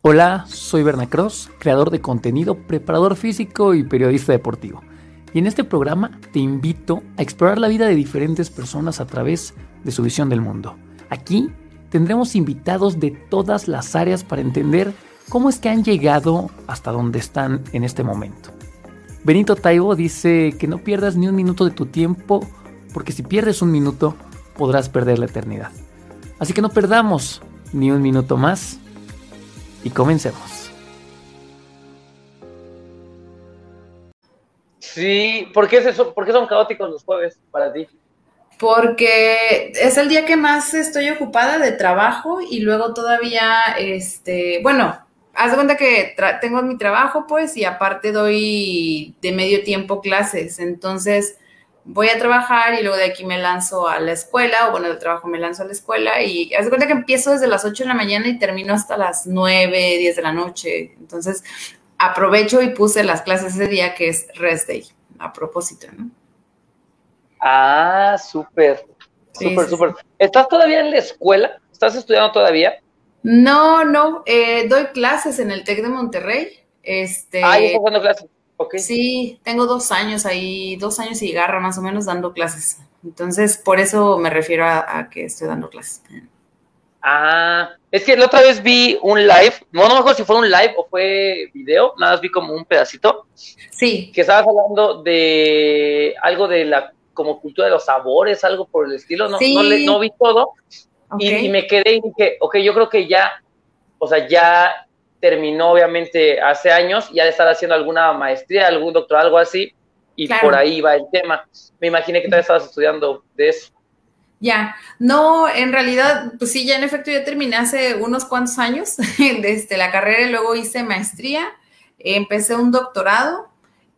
Hola, soy Berna Cross, creador de contenido, preparador físico y periodista deportivo. Y en este programa te invito a explorar la vida de diferentes personas a través de su visión del mundo. Aquí tendremos invitados de todas las áreas para entender cómo es que han llegado hasta donde están en este momento. Benito Taibo dice que no pierdas ni un minuto de tu tiempo, porque si pierdes un minuto, podrás perder la eternidad. Así que no perdamos ni un minuto más y comencemos. Sí, ¿por qué, es eso? ¿por qué son caóticos los jueves para ti? Porque es el día que más estoy ocupada de trabajo y luego todavía, este, bueno, haz de cuenta que tengo mi trabajo, pues, y aparte doy de medio tiempo clases. Entonces, voy a trabajar y luego de aquí me lanzo a la escuela, o bueno, del trabajo me lanzo a la escuela y haz de cuenta que empiezo desde las 8 de la mañana y termino hasta las 9, 10 de la noche. Entonces, aprovecho y puse las clases ese día que es rest day, a propósito, ¿no? Ah, súper, súper, súper. ¿Estás todavía en la escuela? ¿Estás estudiando todavía? No, no, eh, doy clases en el TEC de Monterrey. Este, ah, ¿estás dando clases? Okay. Sí, tengo dos años ahí, dos años y garra más o menos dando clases. Entonces, por eso me refiero a, que estoy dando clases. Ah, es que la otra vez vi un live, no, no me acuerdo si fue un live o fue video, nada más vi como un pedacito. Sí. Que estabas hablando de algo de la como cultura de los sabores, algo por el estilo, no, no, no vi todo, y, me quedé y dije, ok, yo creo que ya, o sea, ya terminó obviamente hace años, ya de estar haciendo alguna maestría, algún doctorado, algo así, y por ahí va el tema. Me imaginé que todavía estabas estudiando de eso. Ya, no, en realidad, pues sí, ya en efecto ya terminé hace unos cuantos años desde la carrera y luego hice maestría, empecé un doctorado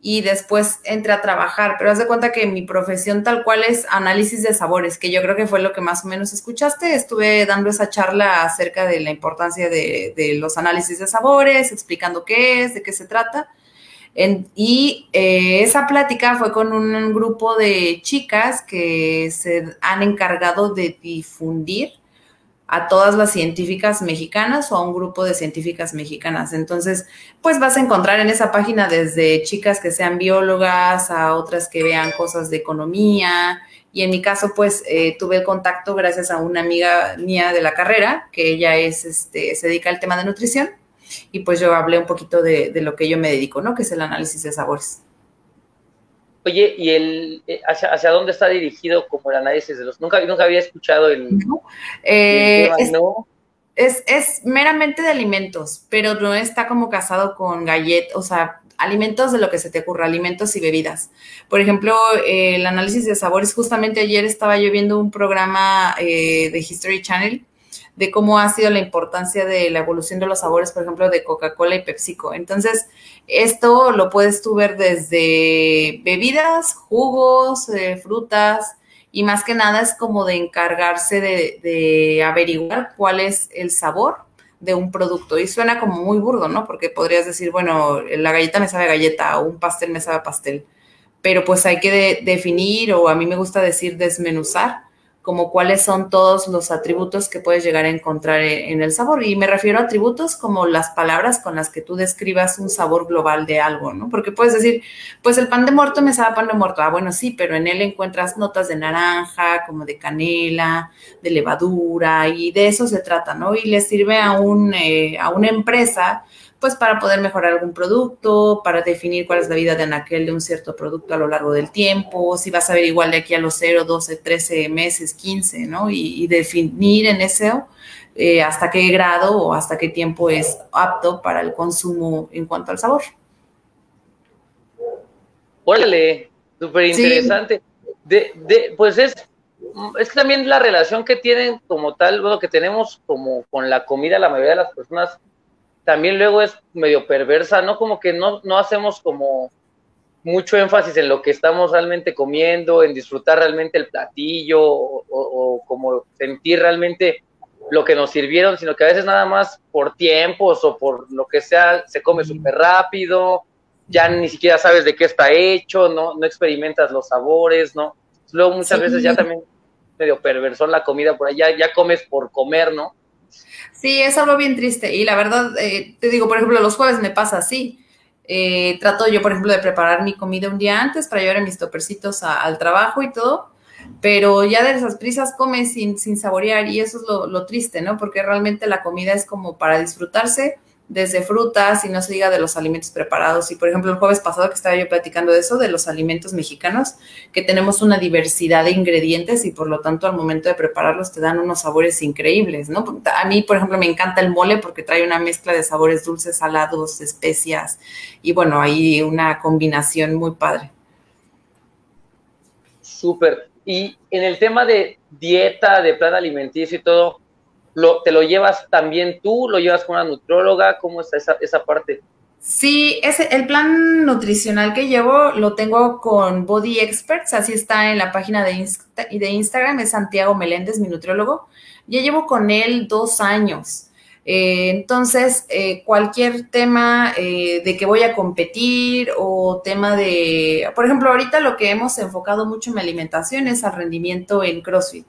y después entré a trabajar, pero haz de cuenta que mi profesión tal cual es análisis de sabores, que yo creo que fue lo que más o menos escuchaste. Estuve dando esa charla acerca de la importancia de, los análisis de sabores, explicando qué es, de qué se trata. y eh, esa plática fue con un grupo de chicas que se han encargado de difundir a todas las científicas mexicanas o a un grupo de científicas mexicanas. Entonces, pues vas a encontrar en esa página desde chicas que sean biólogas a otras que vean cosas de economía. Y en mi caso, pues eh, tuve el contacto gracias a una amiga mía de la carrera, que ella es, este, se dedica al tema de nutrición. Y pues yo hablé un poquito de, de lo que yo me dedico, ¿no? Que es el análisis de sabores. Oye, ¿y el eh, hacia, dónde está dirigido como el análisis de los? Nunca, nunca había escuchado el. Eh, es, es, meramente de alimentos, pero no está como casado con galletas, o sea, alimentos de lo que se te ocurra, alimentos y bebidas. Por ejemplo, el análisis de sabores, justamente ayer estaba yo viendo un programa eh, de History Channel de cómo ha sido la importancia de la evolución de los sabores, por ejemplo, de Coca-Cola y PepsiCo. Entonces, esto lo puedes tú ver desde bebidas, jugos, eh, frutas, y más que nada es como de encargarse de, averiguar cuál es el sabor de un producto. Y suena como muy burdo, ¿no? Porque podrías decir, bueno, la galleta me sabe galleta o un pastel me sabe pastel. Pero pues hay que definir, o a mí me gusta decir desmenuzar, como cuáles son todos los atributos que puedes llegar a encontrar e-, en el sabor. Y me refiero a atributos como las palabras con las que tú describas un sabor global de algo, ¿no? Porque puedes decir, pues el pan de muerto me sabe pan de muerto. Ah, bueno, sí, pero en él encuentras notas de naranja, como de canela, de levadura, y de eso se trata, ¿no? Y le sirve a, un, eh, a una empresa pues para poder mejorar algún producto, para definir cuál es la vida de anaquel de un cierto producto a lo largo del tiempo, si vas a ver igual de aquí a los 0, 12, 13 meses, 15, ¿no? Y, definir en ese eh, hasta qué grado o hasta qué tiempo es apto para el consumo en cuanto al sabor. Órale, súper interesante. De, de, pues es, es también la relación que tienen como tal, bueno, que tenemos como con la comida, la mayoría de las personas también luego es medio perversa, ¿no? Como que no, no hacemos como mucho énfasis en lo que estamos realmente comiendo, en disfrutar realmente el platillo o, como sentir realmente lo que nos sirvieron, sino que a veces nada más por tiempos o por lo que sea se come súper rápido, ya ni siquiera sabes de qué está hecho, no, no experimentas los sabores, ¿no? Luego muchas veces ya también medio perverso la comida por allá, ya comes por comer, ¿no? Sí, es algo bien triste. Y la verdad, eh, te digo, por ejemplo, los jueves me pasa así. Eh, trato yo, por ejemplo, de preparar mi comida un día antes para llevar mis topercitos al trabajo y todo, pero ya de esas prisas comes sin, sin saborear y eso es lo, lo, triste, ¿no? Porque realmente la comida es como para disfrutarse desde frutas y no se diga de los alimentos preparados. Y por ejemplo, el jueves pasado que estaba yo platicando de eso, de los alimentos mexicanos, que tenemos una diversidad de ingredientes y por lo tanto al momento de prepararlos te dan unos sabores increíbles, ¿no? A mí, por ejemplo, me encanta el mole porque trae una mezcla de sabores dulces, salados, especias y bueno, hay una combinación muy padre. Súper. Y en el tema de dieta, de plan alimenticio y todo, ¿te lo llevas también tú? ¿Lo llevas con una nutróloga? ¿Cómo está esa, esa parte? Sí, ese, el plan nutricional que llevo lo tengo con Body Experts, así está en la página de, de Instagram, es Santiago Meléndez, mi nutriólogo. Ya llevo con él dos años. Eh, entonces, eh, cualquier tema eh, de que voy a competir o tema de, por ejemplo, ahorita lo que hemos enfocado mucho en mi alimentación es al rendimiento en CrossFit.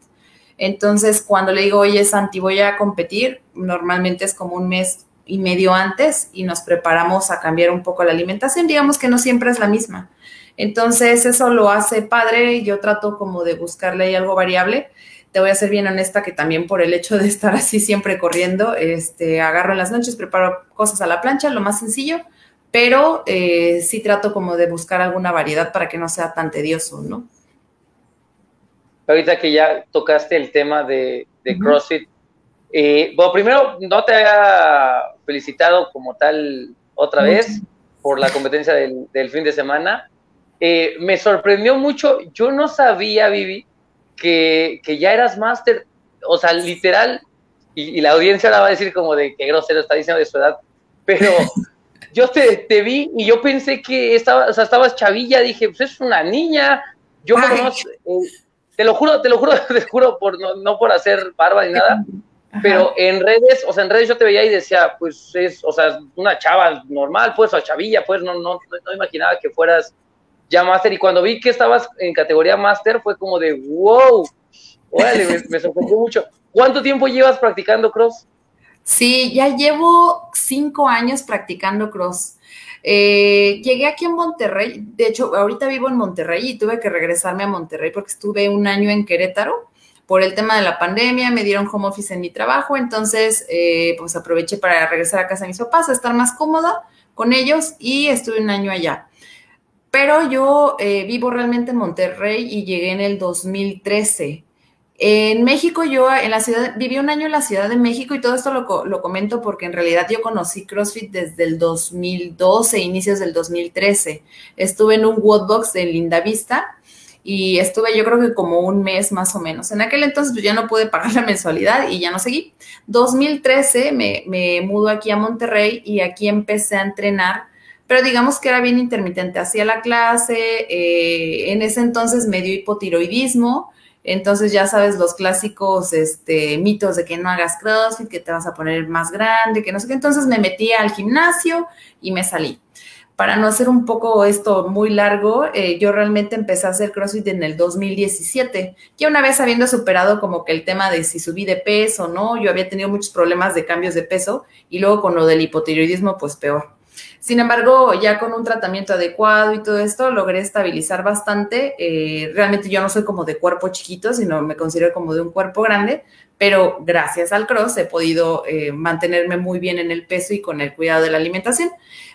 Entonces, cuando le digo, oye, Santi, voy a competir, normalmente es como un mes y medio antes y nos preparamos a cambiar un poco la alimentación. Digamos que no siempre es la misma. Entonces, eso lo hace padre. Yo trato como de buscarle algo variable. Te voy a ser bien honesta que también por el hecho de estar así siempre corriendo, este, agarro en las noches, preparo cosas a la plancha, lo más sencillo, pero eh, sí trato como de buscar alguna variedad para que no sea tan tedioso, ¿no? Ahorita que ya tocaste el tema de, CrossFit, eh, bueno, primero, no te había felicitado como tal otra vez por la competencia del, fin de semana. Eh, me sorprendió mucho, yo no sabía, Vivi, que, ya eras máster, o sea, literal, y, la audiencia ahora va a decir como de qué grosero está diciendo de su edad, pero yo te, te, vi y yo pensé que estaba, o sea, estabas chavilla, dije, pues es una niña, yo te lo juro, te lo juro, te juro, por, no, por hacer barba ni nada, pero en redes, o sea, en redes yo te veía y decía, pues es, o sea, una chava normal, pues, o chavilla, pues, no, no, no imaginaba que fueras ya máster. Y cuando vi que estabas en categoría máster, fue como de, wow, órale, me, sorprendió mucho. ¿Cuánto tiempo llevas practicando cross? Sí, ya llevo cinco años practicando cross. Eh, llegué aquí en Monterrey, de hecho, ahorita vivo en Monterrey y tuve que regresarme a Monterrey porque estuve un año en Querétaro por el tema de la pandemia, me dieron home office en mi trabajo, entonces eh, pues aproveché para regresar a casa de mis papás, a estar más cómoda con ellos y estuve un año allá. Pero yo eh, vivo realmente en Monterrey y llegué en el 2013. En México, yo en la ciudad, viví un año en la Ciudad de México y todo esto lo, lo, comento porque en realidad yo conocí CrossFit desde el 2012, inicios del 2013. Estuve en un Woodbox de Linda Vista y estuve yo creo que como un mes más o menos. En aquel entonces pues, ya no pude pagar la mensualidad y ya no seguí. 2013 me, me mudo aquí a Monterrey y aquí empecé a entrenar pero digamos que era bien intermitente. Hacía la clase, eh, en ese entonces me dio hipotiroidismo, entonces ya sabes los clásicos este, mitos de que no hagas CrossFit, que te vas a poner más grande, que no sé qué. Entonces me metí al gimnasio y me salí. Para no hacer un poco esto muy largo, eh, yo realmente empecé a hacer CrossFit en el 2017. Ya una vez habiendo superado como que el tema de si subí de peso o no, yo había tenido muchos problemas de cambios de peso y luego con lo del hipotiroidismo, pues peor. Sin embargo, ya con un tratamiento adecuado y todo esto, logré estabilizar bastante. Eh, realmente yo no soy como de cuerpo chiquito, sino me considero como de un cuerpo grande, pero gracias al cross he podido eh, mantenerme muy bien en el peso y con el cuidado de la alimentación.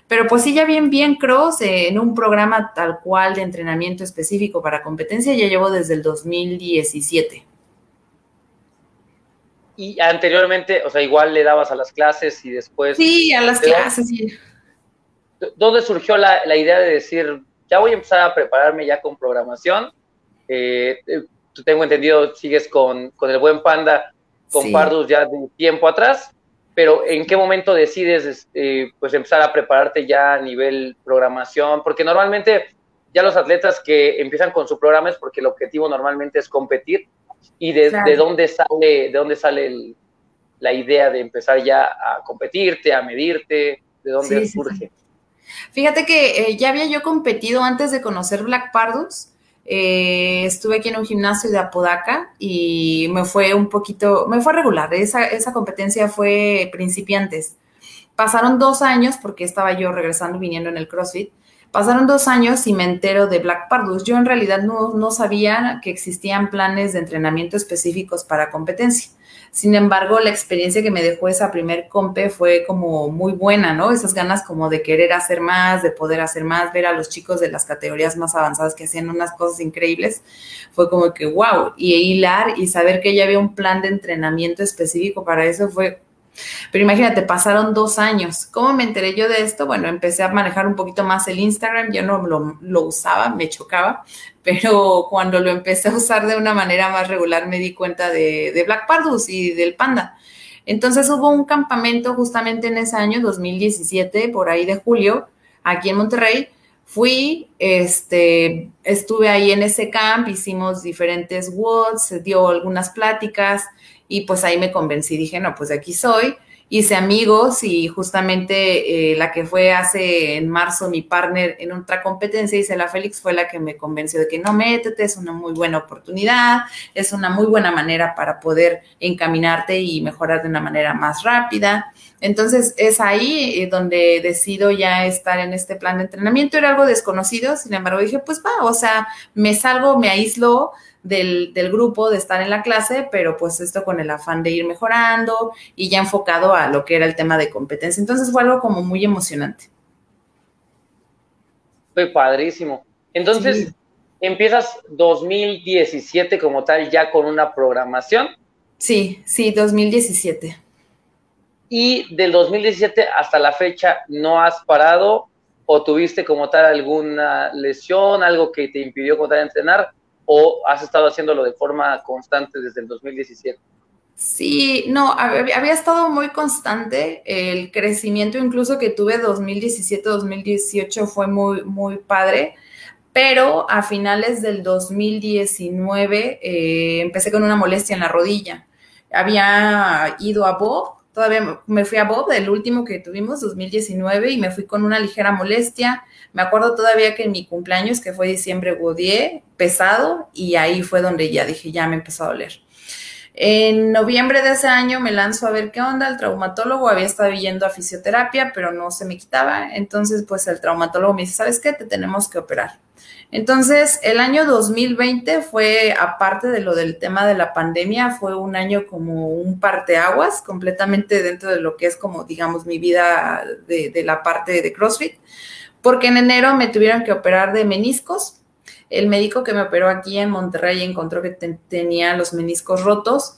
Pero pues sí, ya bien, bien cross, eh, en un programa tal cual de entrenamiento específico para competencia, ya llevo desde el 2017. Y anteriormente, o sea, igual le dabas a las clases y después... Sí, a las clases, sí ¿Dónde surgió la, idea de decir, ya voy a empezar a prepararme ya con programación? Eh, eh tengo entendido, sigues con, el buen panda, con Pardus ya de tiempo atrás, pero ¿en qué momento decides este, pues empezar a prepararte ya a nivel programación? Porque normalmente ya los atletas que empiezan con su programa es porque el objetivo normalmente es competir y de, dónde sale, de dónde sale la idea de empezar ya a competirte, a medirte, de dónde surge. Fíjate que eh, ya había yo competido antes de conocer Black Pardus. eh, estuve aquí en un gimnasio de Apodaca y me fue un poquito, me fue regular, esa, esa competencia fue principiantes. Pasaron dos años, porque estaba yo regresando, viniendo en el CrossFit, pasaron dos años y me entero de Black Pardus. Yo en realidad no, no sabía que existían planes de entrenamiento específicos para competencia. Sin embargo, la experiencia que me dejó esa primer compe fue como muy buena, ¿no? Esas ganas como de querer hacer más, de poder hacer más, ver a los chicos de las categorías más avanzadas que hacían unas cosas increíbles, fue como que wow. Y hilar y saber que ya había un plan de entrenamiento específico para eso fue pero imagínate, pasaron dos años. ¿Cómo me enteré yo de esto? Bueno, empecé a manejar un poquito más el Instagram. Yo no lo, usaba, me chocaba, pero cuando lo empecé a usar de una manera más regular me di cuenta de, Black Pardus y del Panda. Entonces hubo un campamento justamente en ese año, 2017, por ahí de julio, aquí en Monterrey. Fui, este, estuve ahí en ese camp, hicimos diferentes WODs, dio algunas pláticas, y pues ahí me convencí, dije, no, pues aquí soy. Hice amigos y justamente eh, la que fue hace en marzo mi partner en otra competencia, la Félix, fue la que me convenció de que no métete, es una muy buena oportunidad, es una muy buena manera para poder encaminarte y mejorar de una manera más rápida. Entonces es ahí eh, donde decido ya estar en este plan de entrenamiento. Era algo desconocido, sin embargo dije, pues va, o sea, me salgo, me aíslo del, grupo, de estar en la clase, pero pues esto con el afán de ir mejorando y ya enfocado a lo que era el tema de competencia. Entonces fue algo como muy emocionante. Fue padrísimo. Entonces, empiezas 2017 como tal ya con una programación. Sí, sí, 2017. Y del 2017 hasta la fecha no has parado o tuviste como tal alguna lesión, algo que te impidió como tal entrenar o has estado haciéndolo de forma constante desde el 2017? Sí, no, había, estado muy constante. El crecimiento incluso que tuve 2017-2018 fue muy, muy padre, pero a finales del 2019 eh, empecé con una molestia en la rodilla. Había ido a Bob todavía me fui a Bob, el último que tuvimos, 2019, y me fui con una ligera molestia. Me acuerdo todavía que en mi cumpleaños, que fue diciembre, godié pesado, y ahí fue donde ya dije, ya me empezó a doler. En noviembre de ese año me lanzo a ver qué onda. El traumatólogo había estado yendo a fisioterapia, pero no se me quitaba. Entonces, pues el traumatólogo me dice, ¿sabes qué? Te tenemos que operar. Entonces, el año 2020 fue, aparte de lo del tema de la pandemia, fue un año como un parteaguas, completamente dentro de lo que es como, digamos, mi vida de, la parte de CrossFit, porque en enero me tuvieron que operar de meniscos. El médico que me operó aquí en Monterrey encontró que tenía los meniscos rotos,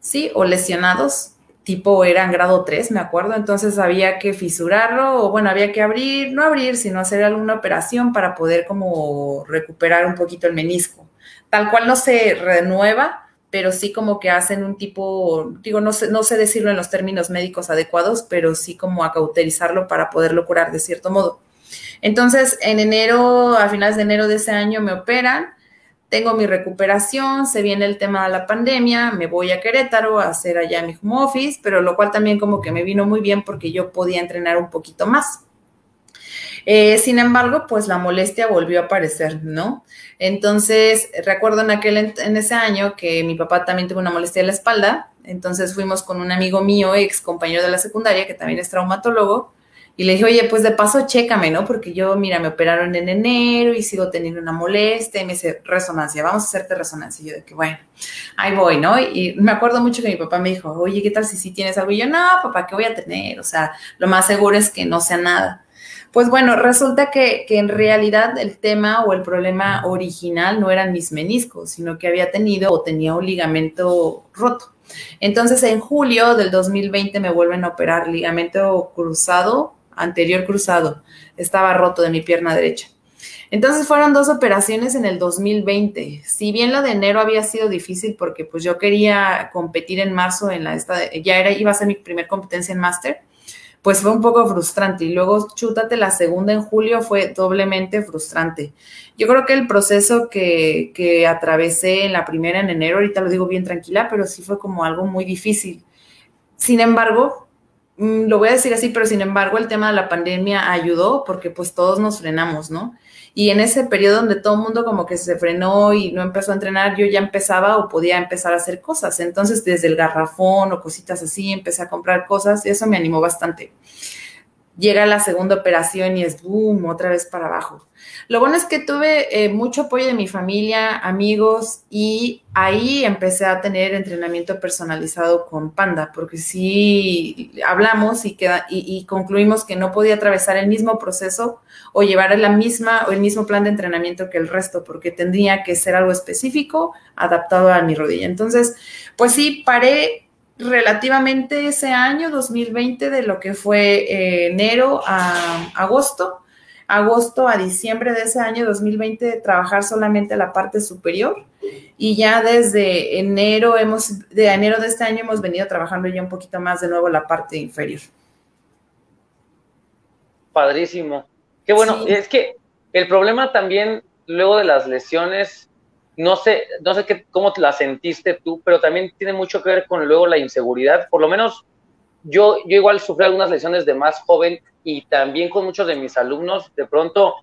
sí, o lesionados, tipo eran grado 3, me acuerdo, entonces había que fisurarlo o bueno, había que abrir, no abrir, sino hacer alguna operación para poder como recuperar un poquito el menisco. Tal cual no se renueva, pero sí como que hacen un tipo, digo, no sé, no sé decirlo en los términos médicos adecuados, pero sí como acauterizarlo para poderlo curar de cierto modo. Entonces, en enero, a finales de enero de ese año me operan tengo mi recuperación, se viene el tema de la pandemia, me voy a Querétaro a hacer allá mi home office, pero lo cual también como que me vino muy bien porque yo podía entrenar un poquito más. Eh, sin embargo, pues la molestia volvió a aparecer, ¿no? Entonces, recuerdo en aquel, en ese año que mi papá también tuvo una molestia en la espalda, entonces fuimos con un amigo mío, ex compañero de la secundaria, que también es traumatólogo, y le dije, oye, pues de paso, chécame, ¿no? Porque yo, mira, me operaron en enero y sigo teniendo una molestia y me dice, resonancia, vamos a hacerte resonancia. Y yo de que, bueno, ahí voy, ¿no? Y me acuerdo mucho que mi papá me dijo, oye, ¿qué tal si sí tienes algo? Y yo, no, papá, ¿qué voy a tener? O sea, lo más seguro es que no sea nada. Pues bueno, resulta que, que en realidad el tema o el problema original no eran mis meniscos, sino que había tenido o tenía un ligamento roto. Entonces, en julio del 2020 me vuelven a operar ligamento cruzado anterior cruzado, estaba roto de mi pierna derecha. Entonces fueron dos operaciones en el 2020. Si bien lo de enero había sido difícil porque pues yo quería competir en marzo en la esta, ya era iba a ser mi primer competencia en máster, pues fue un poco frustrante y luego chútate la segunda en julio fue doblemente frustrante. Yo creo que el proceso que, que atravesé en la primera en enero, ahorita lo digo bien tranquila, pero sí fue como algo muy difícil. Sin embargo, lo voy a decir así, pero sin embargo el tema de la pandemia ayudó porque pues todos nos frenamos, ¿no? Y en ese periodo donde todo el mundo como que se frenó y no empezó a entrenar, yo ya empezaba o podía empezar a hacer cosas. Entonces, desde el garrafón o cositas así, empecé a comprar cosas y eso me animó bastante. Llega la segunda operación y es boom, otra vez para abajo. Lo bueno es que tuve eh, mucho apoyo de mi familia, amigos, y ahí empecé a tener entrenamiento personalizado con Panda, porque sí hablamos y, queda, y, concluimos que no podía atravesar el mismo proceso o llevar la misma o el mismo plan de entrenamiento que el resto, porque tendría que ser algo específico adaptado a mi rodilla. Entonces, pues sí, paré relativamente ese año 2020 de lo que fue eh, enero a agosto agosto a diciembre de ese año 2020 trabajar solamente la parte superior y ya desde enero hemos de enero de este año hemos venido trabajando ya un poquito más de nuevo la parte inferior. Padrísimo. Qué bueno, es que el problema también luego de las lesiones no sé, no sé qué, cómo te la sentiste tú, pero también tiene mucho que ver con luego la inseguridad. Por lo menos yo, yo igual sufrí algunas lesiones de más joven y también con muchos de mis alumnos, de pronto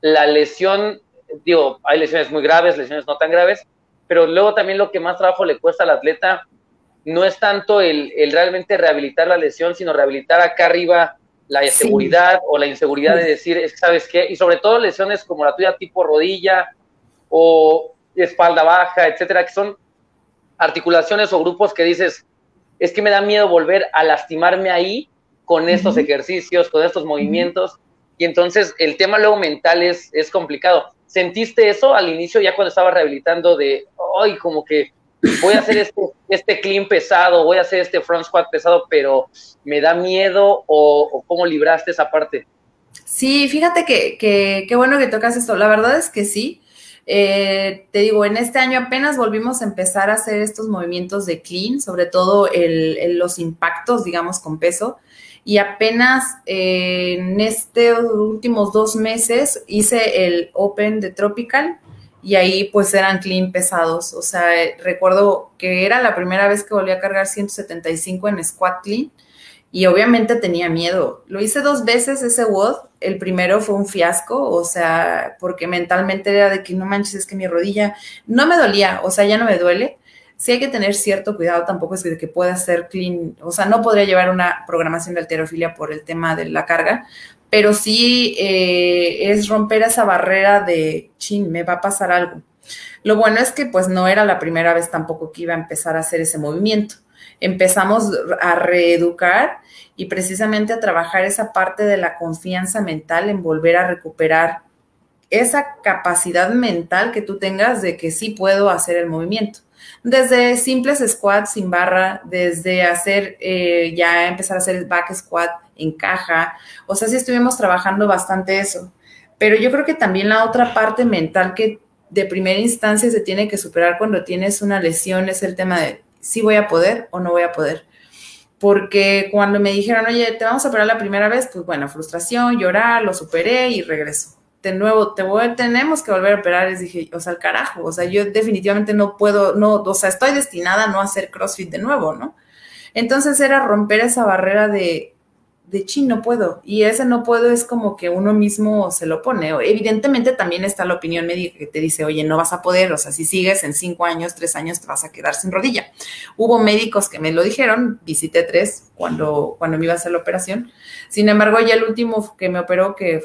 la lesión, digo, hay lesiones muy graves, lesiones no tan graves, pero luego también lo que más trabajo le cuesta al atleta no es tanto el, realmente rehabilitar la lesión, sino rehabilitar acá arriba la seguridad o la inseguridad de decir, es que sabes qué, y sobre todo lesiones como la tuya tipo rodilla o espalda baja, etcétera, que son articulaciones o grupos que dices, es que me da miedo volver a lastimarme ahí con estos ejercicios, con estos movimientos. Y entonces el tema luego mental es, es complicado. ¿Sentiste eso al inicio ya cuando estaba rehabilitando de, ay, como que voy a hacer este, este clean pesado, voy a hacer este front squat pesado, pero me da miedo o, cómo libraste esa parte? Sí, fíjate que, qué bueno que tocas esto. La verdad es que sí. Eh, te digo, en este año apenas volvimos a empezar a hacer estos movimientos de clean, sobre todo los impactos, digamos, con peso y apenas eh, en estos últimos dos meses hice el Open de Tropical y ahí pues eran clean pesados. O sea, recuerdo que era la primera vez que volví a cargar 175 en squat clean y obviamente tenía miedo. Lo hice dos veces ese WOD. El primero fue un fiasco, o sea, porque mentalmente era de que no manches, es que mi rodilla no me dolía, o sea, ya no me duele sí hay que tener cierto cuidado, tampoco es que, pueda ser clean, o sea, no podría llevar una programación de alterofilia por el tema de la carga, pero sí eh, es romper esa barrera de, chin, me va a pasar algo. Lo bueno es que pues no era la primera vez tampoco que iba a empezar a hacer ese movimiento. Empezamos a reeducar y precisamente a trabajar esa parte de la confianza mental en volver a recuperar esa capacidad mental que tú tengas de que sí puedo hacer el movimiento desde simples squats sin barra, desde hacer, eh, ya empezar a hacer back squat en caja, o sea, sí estuvimos trabajando bastante eso. Pero yo creo que también la otra parte mental que de primera instancia se tiene que superar cuando tienes una lesión es el tema de si voy a poder o no voy a poder. Porque cuando me dijeron, oye, te vamos a operar la primera vez, pues bueno, frustración, llorar, lo superé y regreso de nuevo, te voy, tenemos que volver a operar. Les dije, o sea, el carajo, o sea, yo definitivamente no puedo, no, o sea, estoy destinada a no hacer CrossFit de nuevo, ¿no? Entonces era romper esa barrera de, de chin, no puedo. Y ese no puedo es como que uno mismo se lo pone. Evidentemente también está la opinión médica que te dice, oye, no vas a poder, o sea, si sigues en cinco años, tres años, te vas a quedar sin rodilla. Hubo médicos que me lo dijeron, visité tres cuando, cuando me iba a hacer la operación. Sin embargo, ya el último que me operó, que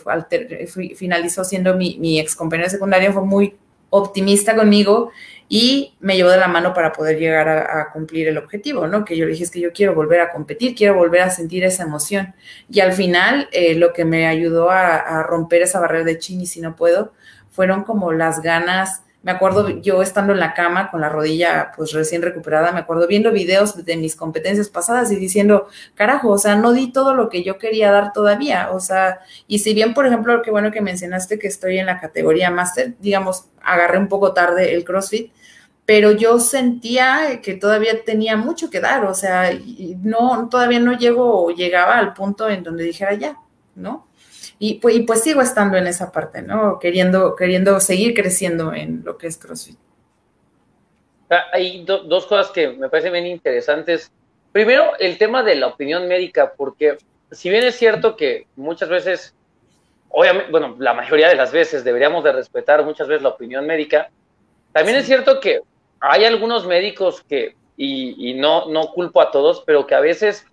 finalizó siendo mi, mi ex compañero secundario, fue muy optimista conmigo y me llevó de la mano para poder llegar a, cumplir el objetivo, ¿no? Que yo le dije es que yo quiero volver a competir, quiero volver a sentir esa emoción. Y al final, eh, lo que me ayudó a, a, romper esa barrera de chin y si no puedo, fueron como las ganas me acuerdo yo estando en la cama con la rodilla pues recién recuperada, me acuerdo viendo videos de mis competencias pasadas y diciendo, carajo, o sea, no di todo lo que yo quería dar todavía, o sea, y si bien, por ejemplo, qué bueno que mencionaste que estoy en la categoría máster, digamos, agarré un poco tarde el CrossFit, pero yo sentía que todavía tenía mucho que dar, o sea, no, todavía no llego o llegaba al punto en donde dijera ya, ¿no? Y pues, pues, sigo estando en esa parte, ¿no? Queriendo, queriendo seguir creciendo en lo que es CrossFit. Ah, hay dos cosas que me parecen bien interesantes. primero el tema de la opinión médica, porque si bien es cierto que muchas veces, obviamente, bueno, la mayoría de las veces deberíamos de respetar muchas veces la opinión médica, también es cierto que hay algunos médicos que, y, y, no, no culpo a todos, pero que a veces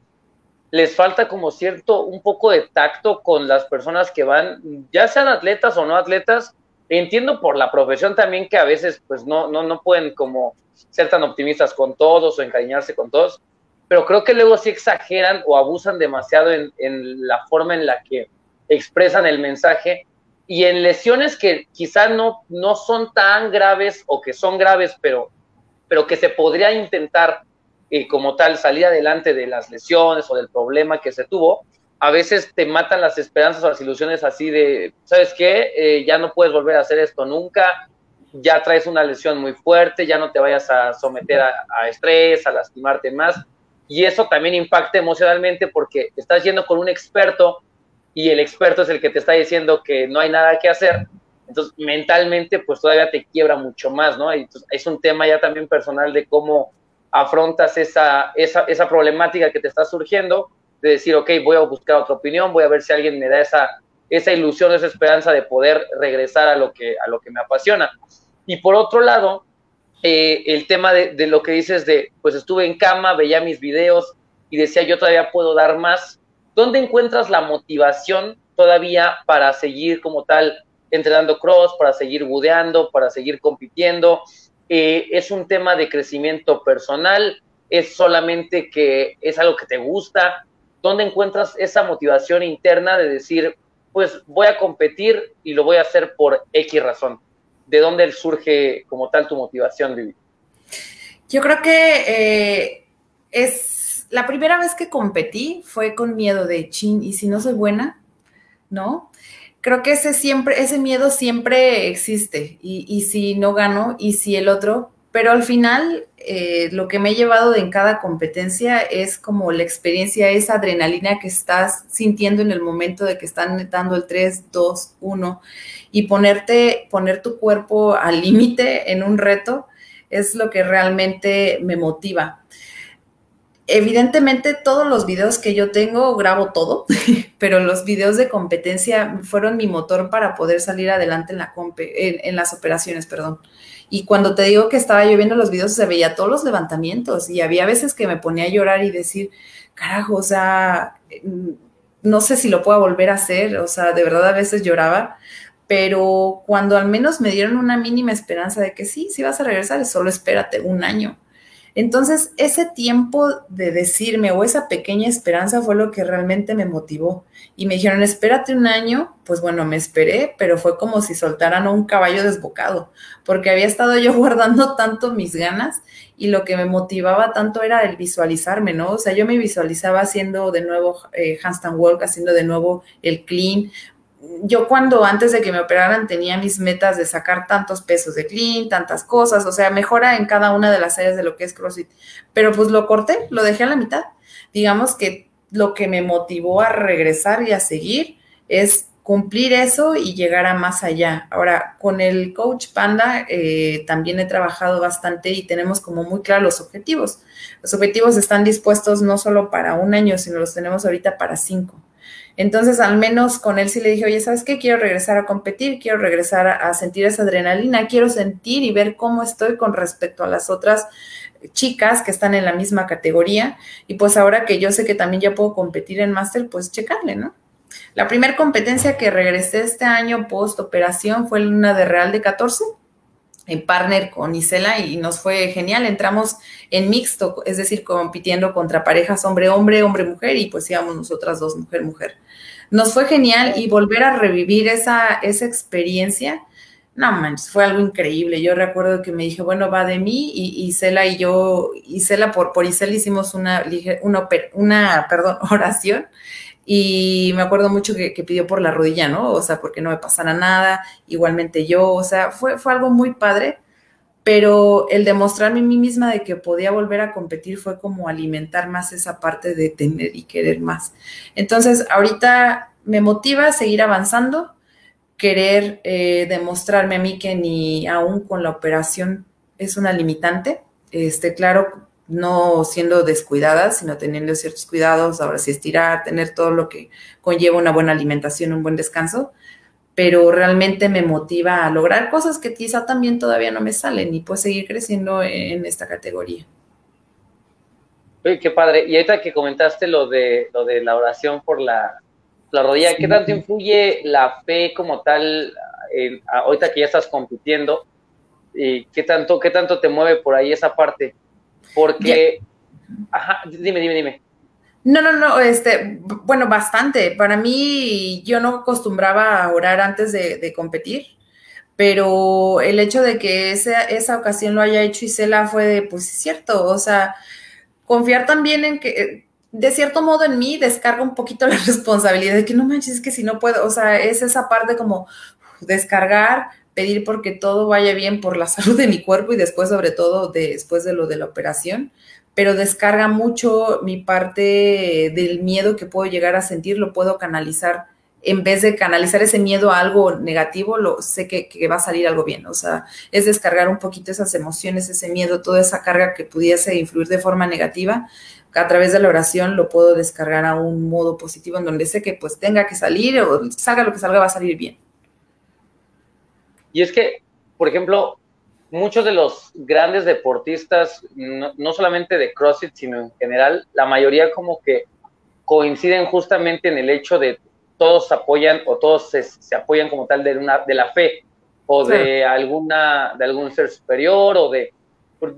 les falta como cierto, un poco de tacto con las personas que van, ya sean atletas o no atletas, entiendo por la profesión también que a veces pues no, no, no pueden como ser tan optimistas con todos o encariñarse con todos, pero creo que luego sí exageran o abusan demasiado en, en la forma en la que expresan el mensaje. Y en lesiones que quizá no, no son tan graves o que son graves, pero, pero que se podría intentar eh, como tal salir adelante de las lesiones o del problema que se tuvo, a veces te matan las esperanzas o las ilusiones así de, ¿sabes qué? Eh, ya no puedes volver a hacer esto nunca, ya traes una lesión muy fuerte, ya no te vayas a someter a, estrés, a lastimarte más. Y eso también impacta emocionalmente porque estás yendo con un experto y el experto es el que te está diciendo que no hay nada que hacer. Entonces, mentalmente, pues todavía te quiebra mucho más, ¿no? Y es un tema ya también personal de cómo afrontas esa, esa, esa problemática que te está surgiendo de decir, ok, voy a buscar otra opinión, voy a ver si alguien me da esa, esa ilusión, esa esperanza de poder regresar a lo que, a lo que me apasiona. Y por otro lado, eh, el tema de, de, lo que dices de, pues estuve en cama, veía mis videos y decía, yo todavía puedo dar más. ¿Dónde encuentras la motivación todavía para seguir como tal entrenando cross, para seguir budeando, para seguir compitiendo? Es un tema de crecimiento personal, es solamente que es algo que te gusta, ¿dónde encuentras esa motivación interna de decir, pues voy a competir y lo voy a hacer por X razón? ¿De dónde surge como tal tu motivación, Vivi? Yo creo que eh, es la primera vez que competí fue con miedo de chin, y si no soy buena, ¿no? Creo que ese siempre, ese miedo siempre existe, y, y si no gano, y si el otro, pero al final eh, lo que me he llevado en cada competencia es como la experiencia, esa adrenalina que estás sintiendo en el momento de que están dando el 3, 2, 1 y ponerte, poner tu cuerpo al límite en un reto es lo que realmente me motiva. Evidentemente todos los videos que yo tengo grabo todo, pero los videos de competencia fueron mi motor para poder salir adelante en, la en las operaciones, perdón. Y cuando te digo que estaba yo viendo los videos, se veía todos los levantamientos y había veces que me ponía a llorar y decir, carajo, o sea, mm, no sé si lo puedo volver a hacer, o sea, de verdad a veces lloraba, pero cuando al menos me dieron una mínima esperanza de que sí, sí vas a regresar, solo espérate un año. Entonces, ese tiempo de decirme o esa pequeña esperanza fue lo que realmente me motivó. Y me dijeron, espérate un año. Pues bueno, me esperé, pero fue como si soltaran un caballo desbocado, porque había estado yo guardando tanto mis ganas y lo que me motivaba tanto era el visualizarme, ¿no? O sea, yo me visualizaba haciendo de nuevo eh, handstand walk, haciendo de nuevo el clean, yo cuando antes de que me operaran tenía mis metas de sacar tantos pesos de clean, tantas cosas, o sea, mejora en cada una de las áreas de lo que es CrossFit, pero pues lo corté, lo dejé a la mitad. Digamos que lo que me motivó a regresar y a seguir es cumplir eso y llegar a más allá. Ahora, con el coach Panda eh, también he trabajado bastante y tenemos como muy claros los objetivos. Los objetivos están dispuestos no solo para un año, sino los tenemos ahorita para cinco. Entonces, al menos con él sí le dije, oye, ¿sabes qué? Quiero regresar a competir, quiero regresar a, sentir esa adrenalina, quiero sentir y ver cómo estoy con respecto a las otras chicas que están en la misma categoría. Y pues ahora que yo sé que también ya puedo competir en máster, pues checarle, ¿no? La primera competencia que regresé este año post operación fue una de Real de 14 en partner con Isela y nos fue genial. Entramos en mixto, es decir, compitiendo contra parejas hombre-hombre, hombre-mujer y pues íbamos nosotras dos, mujer-mujer. Nos fue genial y volver a revivir esa, esa experiencia, no manches, fue algo increíble. Yo recuerdo que me dije, bueno, va de mí y Isela y yo, Isela por, por Isela hicimos una, una, una perdón, oración y me acuerdo mucho que, pidió por la rodilla, ¿no? O sea, porque no me pasara nada, igualmente yo, o sea, fue, fue algo muy padre, pero el demostrarme a mí misma de que podía volver a competir fue como alimentar más esa parte de tener y querer más. Entonces, ahorita me motiva a seguir avanzando, querer eh, demostrarme a mí que ni aún con la operación es una limitante. Este, claro, no siendo descuidadas, sino teniendo ciertos cuidados, ahora sí estirar, tener todo lo que conlleva una buena alimentación, un buen descanso, pero realmente me motiva a lograr cosas que quizá también todavía no me salen y pues seguir creciendo en esta categoría. Uy, qué padre. Y ahorita que comentaste lo de, lo de la oración por la, la rodilla, ¿qué tanto influye la fe como tal, ahorita que ya estás compitiendo? ¿Y qué tanto, qué tanto te mueve por ahí esa parte? Porque, ajá, dime, dime, dime. No, no, no, este, bueno, bastante. Para mí, yo no acostumbraba a orar antes de, competir, pero el hecho de que esa, esa ocasión lo haya hecho Isela fue de, pues es cierto, o sea, confiar también en que, eh, de cierto modo en mí, descarga un poquito la responsabilidad de que no manches, es que si no puedo, o sea, es esa parte como descargar, pedir porque todo vaya bien por la salud de mi cuerpo y después, sobre todo, después de lo de la operación pero descarga mucho mi parte del miedo que puedo llegar a sentir, lo puedo canalizar. En vez de canalizar ese miedo a algo negativo, lo, sé que, va a salir algo bien. O sea, es descargar un poquito esas emociones, ese miedo, toda esa carga que pudiese influir de forma negativa. A través de la oración lo puedo descargar a un modo positivo en donde sé que pues tenga que salir o salga lo que salga va a salir bien. Y es que, por ejemplo, muchos de los grandes deportistas, no, solamente de CrossFit, sino en general, la mayoría como que coinciden justamente en el hecho de todos apoyan o todos se, apoyan como tal de, una, de la fe o de alguna de algún ser superior o de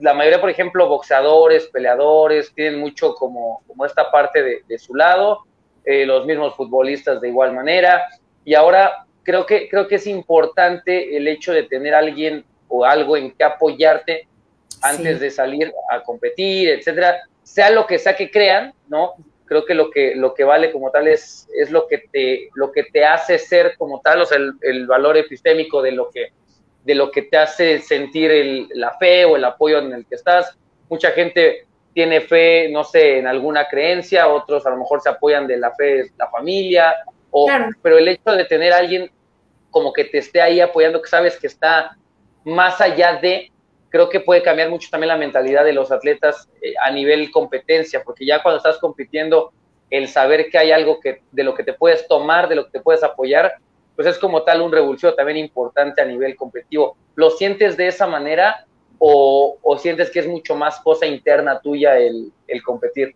la mayoría por ejemplo boxeadores peleadores tienen mucho como, como esta parte de, su lado eh, los mismos futbolistas de igual manera. Y ahora creo que creo que es importante el hecho de tener a alguien o algo en que apoyarte antes de salir a competir, etcétera, sea lo que sea que crean, ¿no? Creo que lo que, lo que vale como tal es, es lo, que te, lo que te hace ser como tal, o sea, el, valor epistémico de lo que, de lo que te hace sentir el, la fe o el apoyo en el que estás. Mucha gente tiene fe, no sé, en alguna creencia, otros a lo mejor se apoyan de la fe de la familia, o, pero el hecho de tener a alguien como que te esté ahí apoyando, que sabes que está más allá de, creo que puede cambiar mucho también la mentalidad de los atletas eh, a nivel competencia, porque ya cuando estás compitiendo, el saber que hay algo que de lo que te puedes tomar, de lo que te puedes apoyar, pues es como tal un revulsivo también importante a nivel competitivo. ¿Lo sientes de esa manera o, sientes que es mucho más cosa interna tuya el, el competir?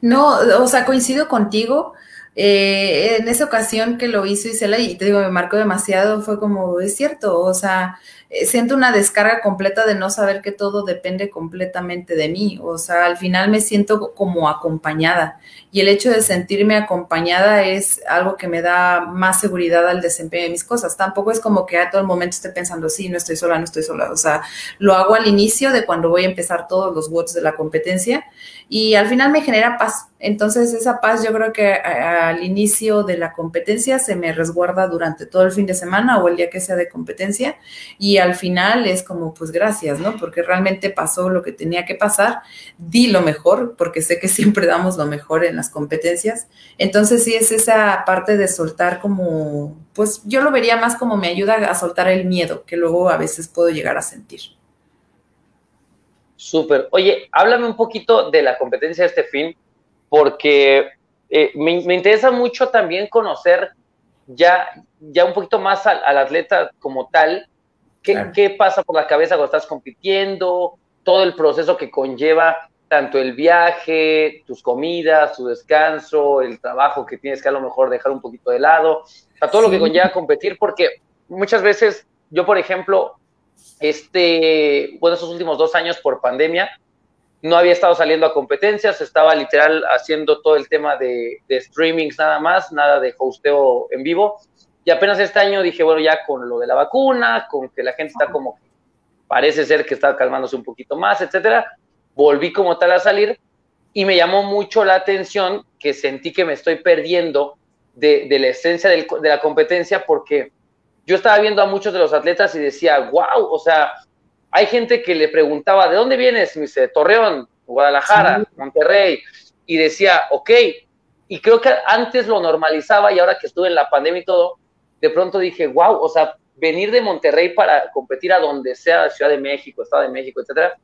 No, o sea, coincido contigo. Eh, en esa ocasión que lo hizo Isela, y te digo, me marcó demasiado, fue como, es cierto, o sea, siento una descarga completa de no saber que todo depende completamente de mí. O sea, al final me siento como acompañada. Y el hecho de sentirme acompañada es algo que me da más seguridad al desempeño de mis cosas. Tampoco es como que a todo el momento esté pensando, sí, no estoy sola, no estoy sola. O sea, lo hago al inicio de cuando voy a empezar todos los watts de la competencia y al final me genera paz. Entonces, esa paz yo creo que al inicio de la competencia se me resguarda durante todo el fin de semana o el día que sea de competencia. Y al final es como, pues gracias, ¿no? Porque realmente pasó lo que tenía que pasar, di lo mejor, porque sé que siempre damos lo mejor en las competencias. Entonces sí es esa parte de soltar como, pues yo lo vería más como me ayuda a soltar el miedo que luego a veces puedo llegar a sentir. Súper. Oye, háblame un poquito de la competencia de este fin, porque eh, me, interesa mucho también conocer ya, ya un poquito más al, al atleta como tal, ¿Qué, pasa por la cabeza cuando estás compitiendo? Todo el proceso que conlleva tanto el viaje, tus comidas, tu descanso, el trabajo que tienes que a lo mejor dejar un poquito de lado, o todo lo que conlleva competir, porque muchas veces yo, por ejemplo, este, bueno, esos últimos dos años por pandemia, no había estado saliendo a competencias, estaba literal haciendo todo el tema de, de streamings nada más, nada de hosteo en vivo, y apenas este año dije, bueno, ya con lo de la vacuna, con que la gente está como, parece ser que está calmándose un poquito más, etcétera, volví como tal a salir y me llamó mucho la atención que sentí que me estoy perdiendo de, la esencia de la competencia porque yo estaba viendo a muchos de los atletas y decía, wow, o sea, hay gente que le preguntaba, ¿de dónde vienes? Me dice, Torreón, Guadalajara, Monterrey, y decía, ok, y creo que antes lo normalizaba y ahora que estuve en la pandemia y todo, de pronto dije, wow, o sea, venir de Monterrey para competir a donde sea, Ciudad de México, Estado de México, etcétera,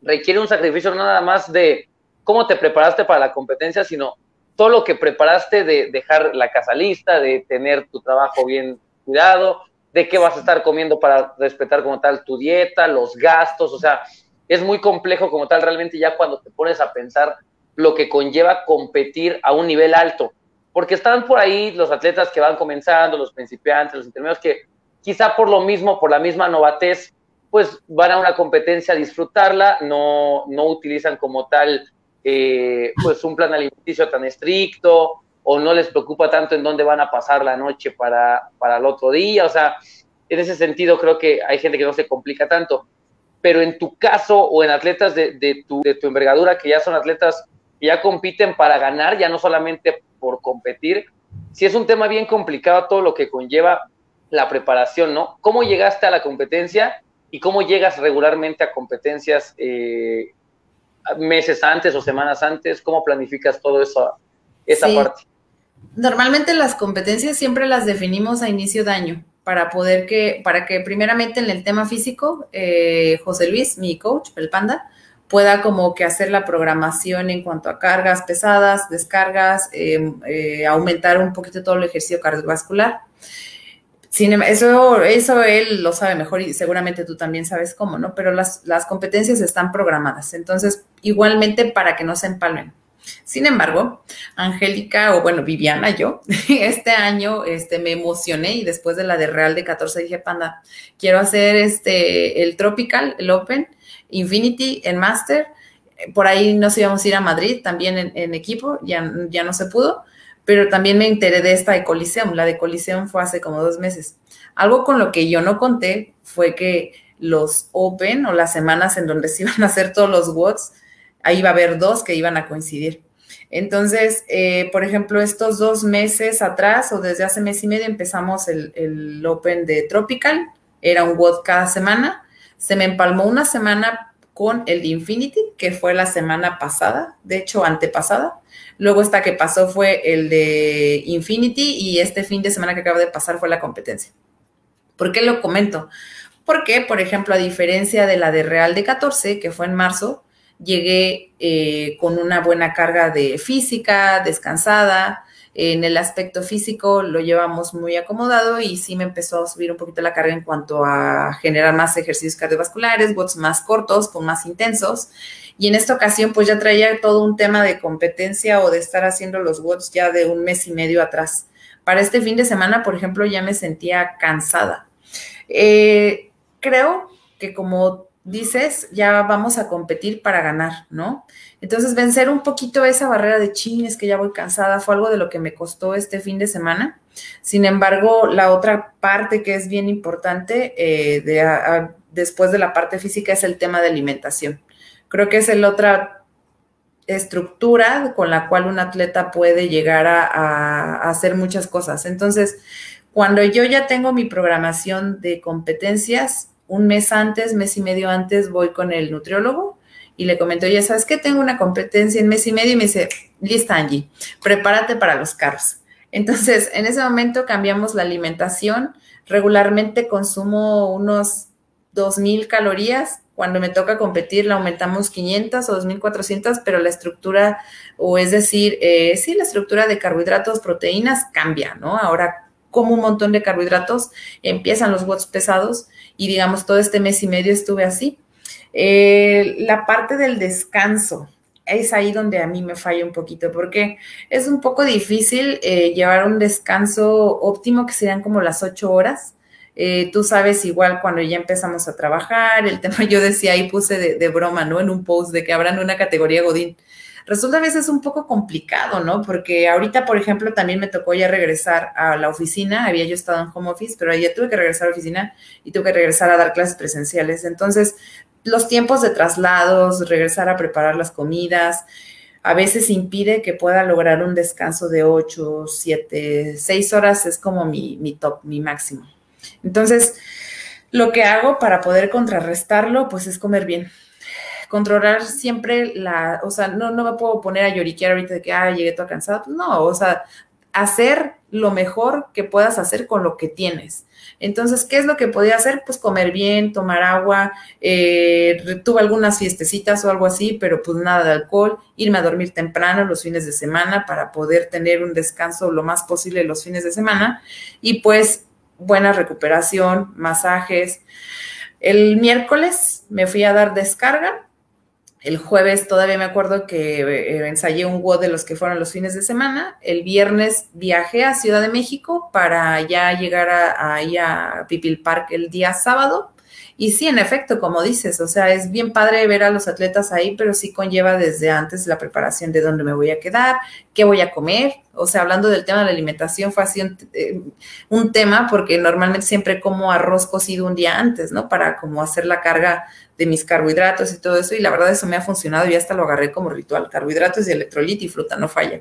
requiere un sacrificio no nada más de cómo te preparaste para la competencia, sino todo lo que preparaste de dejar la casa lista, de tener tu trabajo bien cuidado, de qué vas a estar comiendo para respetar como tal tu dieta, los gastos, o sea, es muy complejo como tal realmente ya cuando te pones a pensar lo que conlleva competir a un nivel alto, porque están por ahí los atletas que van comenzando, los principiantes, los intermedios, que quizá por lo mismo, por la misma novatez, pues van a una competencia a disfrutarla, no, no utilizan como tal eh, pues un plan alimenticio tan estricto o no les preocupa tanto en dónde van a pasar la noche para, para el otro día, o sea, en ese sentido creo que hay gente que no se complica tanto, pero en tu caso o en atletas de, de, tu, de tu envergadura que ya son atletas que ya compiten para ganar, ya no solamente por competir, si es un tema bien complicado todo lo que conlleva la preparación, ¿no? ¿Cómo llegaste a la competencia y cómo llegas regularmente a competencias eh, meses antes o semanas antes? ¿Cómo planificas todo eso, esa parte? Normalmente las competencias siempre las definimos a inicio de año para poder que, para que primeramente en el tema físico, eh, José Luis, mi coach, el panda, pueda como que hacer la programación en cuanto a cargas pesadas, descargas, em, eh, aumentar un poquito todo el ejercicio cardiovascular. Em, eso, eso él lo sabe mejor y seguramente tú también sabes cómo, ¿no? Pero las, las competencias están programadas. Entonces, igualmente para que no se empalmen. Sin embargo, Angélica, o bueno, Viviana, yo, este año este, me emocioné y después de la de Real de 14 dije, panda, quiero hacer este, el Tropical, el Open, Infinity, el Master. Por ahí nos íbamos a ir a Madrid también en, en equipo, ya, ya no se pudo pero también me enteré de esta de Coliseum. La de Coliseum fue hace como dos meses. Algo con lo que yo no conté fue que los Open o las semanas en donde se iban a hacer todos los WOTS, ahí iba a haber dos que iban a coincidir. Entonces, eh, por ejemplo, estos dos meses atrás o desde hace mes y medio empezamos el, el Open de Tropical, era un WOD cada semana. Se me empalmó una semana con el de Infinity, que fue la semana pasada, de hecho antepasada. Luego esta que pasó fue el de Infinity y este fin de semana que acaba de pasar fue la competencia. ¿Por qué lo comento? Porque, por ejemplo, a diferencia de la de Real de 14, que fue en marzo, llegué eh, con una buena carga de física, descansada, en el aspecto físico lo llevamos muy acomodado y sí me empezó a subir un poquito la carga en cuanto a generar más ejercicios cardiovasculares, bots más cortos, con más intensos. Y en esta ocasión pues ya traía todo un tema de competencia o de estar haciendo los bots ya de un mes y medio atrás. Para este fin de semana, por ejemplo, ya me sentía cansada. Eh, creo que como dices, ya vamos a competir para ganar, ¿no? Entonces, vencer un poquito esa barrera de chines que ya voy cansada fue algo de lo que me costó este fin de semana. Sin embargo, la otra parte que es bien importante eh, de, después de la parte física es el tema de alimentación. Creo que es la otra estructura con la cual un atleta puede llegar a hacer muchas cosas. Entonces, cuando yo ya tengo mi programación de competencias, un mes antes, mes y medio antes, voy con el nutriólogo y le comento, ya sabes que tengo una competencia en mes y medio y me dice, lista Angie, prepárate para los carros. Entonces, en ese momento cambiamos la alimentación. Regularmente consumo unos 2.000 calorías. Cuando me toca competir, la aumentamos 500 o 2.400, pero la estructura, o es decir, eh, sí, la estructura de carbohidratos, proteínas cambia, ¿no? Ahora como un montón de carbohidratos, empiezan los watts pesados y digamos todo este mes y medio estuve así. Eh, la parte del descanso es ahí donde a mí me falla un poquito, porque es un poco difícil eh, llevar un descanso óptimo, que serían como las ocho horas. Eh, tú sabes igual cuando ya empezamos a trabajar, el tema yo decía ahí puse de, de, broma, ¿no? En un post de que habrán una categoría Godín. Resulta a veces un poco complicado, ¿no? Porque ahorita, por ejemplo, también me tocó ya regresar a la oficina, había yo estado en home office, pero ya tuve que regresar a la oficina y tuve que regresar a dar clases presenciales. Entonces, los tiempos de traslados, regresar a preparar las comidas, a veces impide que pueda lograr un descanso de 8, 7, 6 horas es como mi, mi top, mi máximo. Entonces, lo que hago para poder contrarrestarlo, pues es comer bien. Controlar siempre la, o sea, no, no me puedo poner a lloriquear ahorita de que, ah, llegué toda cansada. Pues no, o sea, hacer lo mejor que puedas hacer con lo que tienes. Entonces, ¿qué es lo que podía hacer? Pues comer bien, tomar agua, eh, tuve algunas fiestecitas o algo así, pero pues nada de alcohol, irme a dormir temprano los fines de semana para poder tener un descanso lo más posible los fines de semana y pues buena recuperación, masajes. El miércoles me fui a dar descarga el jueves todavía me acuerdo que eh, ensayé un WOD de los que fueron los fines de semana. El viernes viajé a Ciudad de México para ya llegar a, ahí a Pipil Park el día sábado. Y sí, en efecto, como dices, o sea, es bien padre ver a los atletas ahí, pero sí conlleva desde antes la preparación de dónde me voy a quedar, qué voy a comer. O sea, hablando del tema de la alimentación, fue así un, eh, un tema porque normalmente siempre como arroz cocido un día antes, ¿no? Para como hacer la carga de mis carbohidratos y todo eso. Y la verdad eso me ha funcionado y hasta lo agarré como ritual. Carbohidratos y electrolit y fruta, no falla.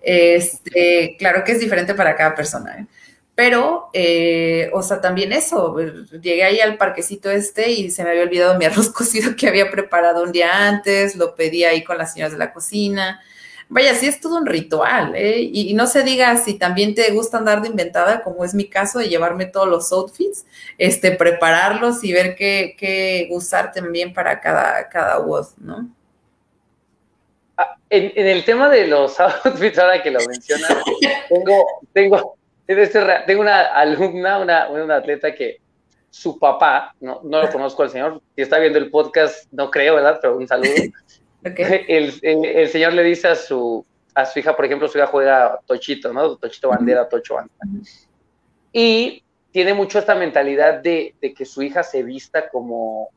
Este, claro que es diferente para cada persona, ¿eh? Pero, eh, o sea, también eso, llegué ahí al parquecito este y se me había olvidado mi arroz cocido que había preparado un día antes, lo pedí ahí con las señoras de la cocina. Vaya, sí es todo un ritual, ¿eh? Y, no se diga si también te gusta andar de inventada, como es mi caso, de llevarme todos los outfits, este, prepararlos y ver qué, qué usar también para cada, cada voz, ¿no? Ah, en, el tema de los outfits, ahora que lo mencionas, tengo, tengo, tengo una alumna, una, una atleta que su papá, no, no lo conozco al señor, si está viendo el podcast, no creo, ¿verdad? Pero un saludo. El, el, señor le dice a su, a su hija, por ejemplo, su hija juega tochito, ¿no? Tochito bandera, tocho bandera. Y tiene mucho esta mentalidad de, de, que su hija se vista como,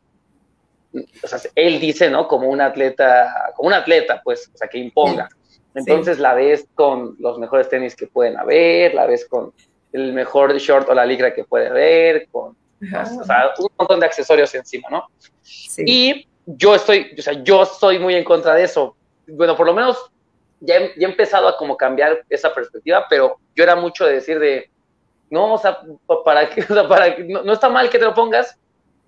o sea, él dice, ¿no? Como un atleta, como un atleta, pues, o sea, que imponga. Entonces la ves con los mejores tenis que pueden haber, la ves con el mejor short o la ligra que puede haber, con o sea, un montón de accesorios encima, ¿no? Sí. Y yo estoy, o sea, yo estoy muy en contra de eso. Bueno, por lo menos ya he, ya he empezado a como cambiar esa perspectiva, pero yo era mucho de decir de, no, o sea, para que, o sea, para que, no, está mal que te lo pongas,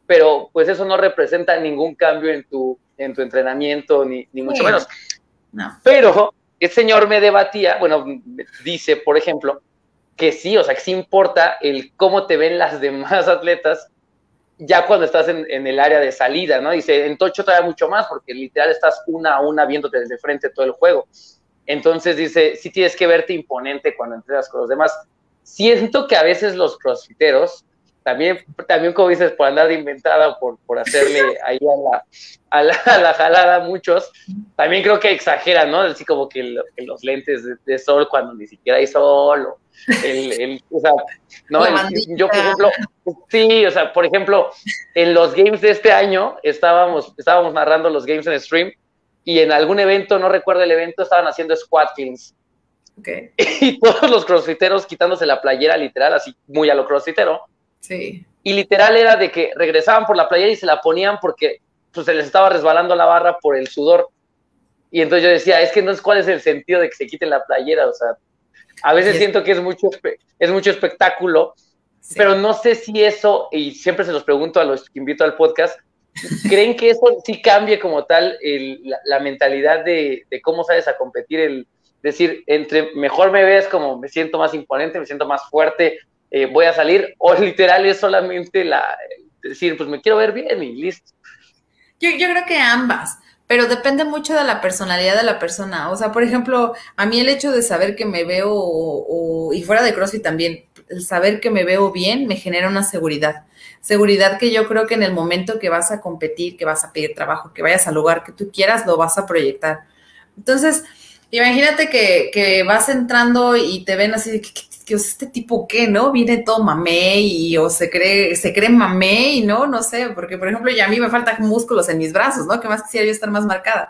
pero pues eso no representa ningún cambio en tu, en tu entrenamiento, ni, ni mucho menos. No. Pero el señor me debatía, bueno, dice, por ejemplo, que sí, o sea, que sí importa el cómo te ven las demás atletas ya cuando estás en, el área de salida, ¿no? Dice, en Tocho todavía mucho más, porque literal estás una a una viéndote desde frente todo el juego. Entonces dice, sí tienes que verte imponente cuando entrenas con los demás. Siento que a veces los crossfiteros, también, también como dices, por andar de inventada, por, por hacerle ahí a la, a la, jalada a muchos, también creo que exageran, ¿no? Así como que, los lentes de, sol cuando ni siquiera hay sol, o el, o sea, ¿no? yo, por ejemplo, sí, o sea, por ejemplo, en los games de este año estábamos, estábamos narrando los games en stream y en algún evento, no recuerdo el evento, estaban haciendo squat cleans. Okay. Y todos los crossfiteros quitándose la playera, literal, así muy a lo crossfitero. Sí. Y literal era de que regresaban por la playera y se la ponían porque pues, se les estaba resbalando la barra por el sudor. Y entonces yo decía, es que no es cuál es el sentido de que se quiten la playera, o sea, a veces siento que es mucho, es mucho espectáculo, pero no sé si eso, y siempre se los pregunto a los que invito al podcast, ¿creen que eso sí cambie como tal la, mentalidad de, cómo sabes a competir? El decir, entre mejor me ves, como me siento más imponente, me siento más fuerte, eh, voy a salir, o literal es solamente la, decir, pues me quiero ver bien y listo. Yo, yo creo que ambas pero depende mucho de la personalidad de la persona. O sea, por ejemplo, a mí el hecho de saber que me veo, y fuera de CrossFit también, el saber que me veo bien me genera una seguridad. Seguridad que yo creo que en el momento que vas a competir, que vas a pedir trabajo, que vayas al lugar que tú quieras, lo vas a proyectar. Entonces, imagínate que, que vas entrando y te ven así, que este tipo qué, ¿no? Viene todo mamé y o se cree, se cree mamé y no, no sé, porque por ejemplo ya a mí me faltan músculos en mis brazos, ¿no? Que más quisiera yo estar más marcada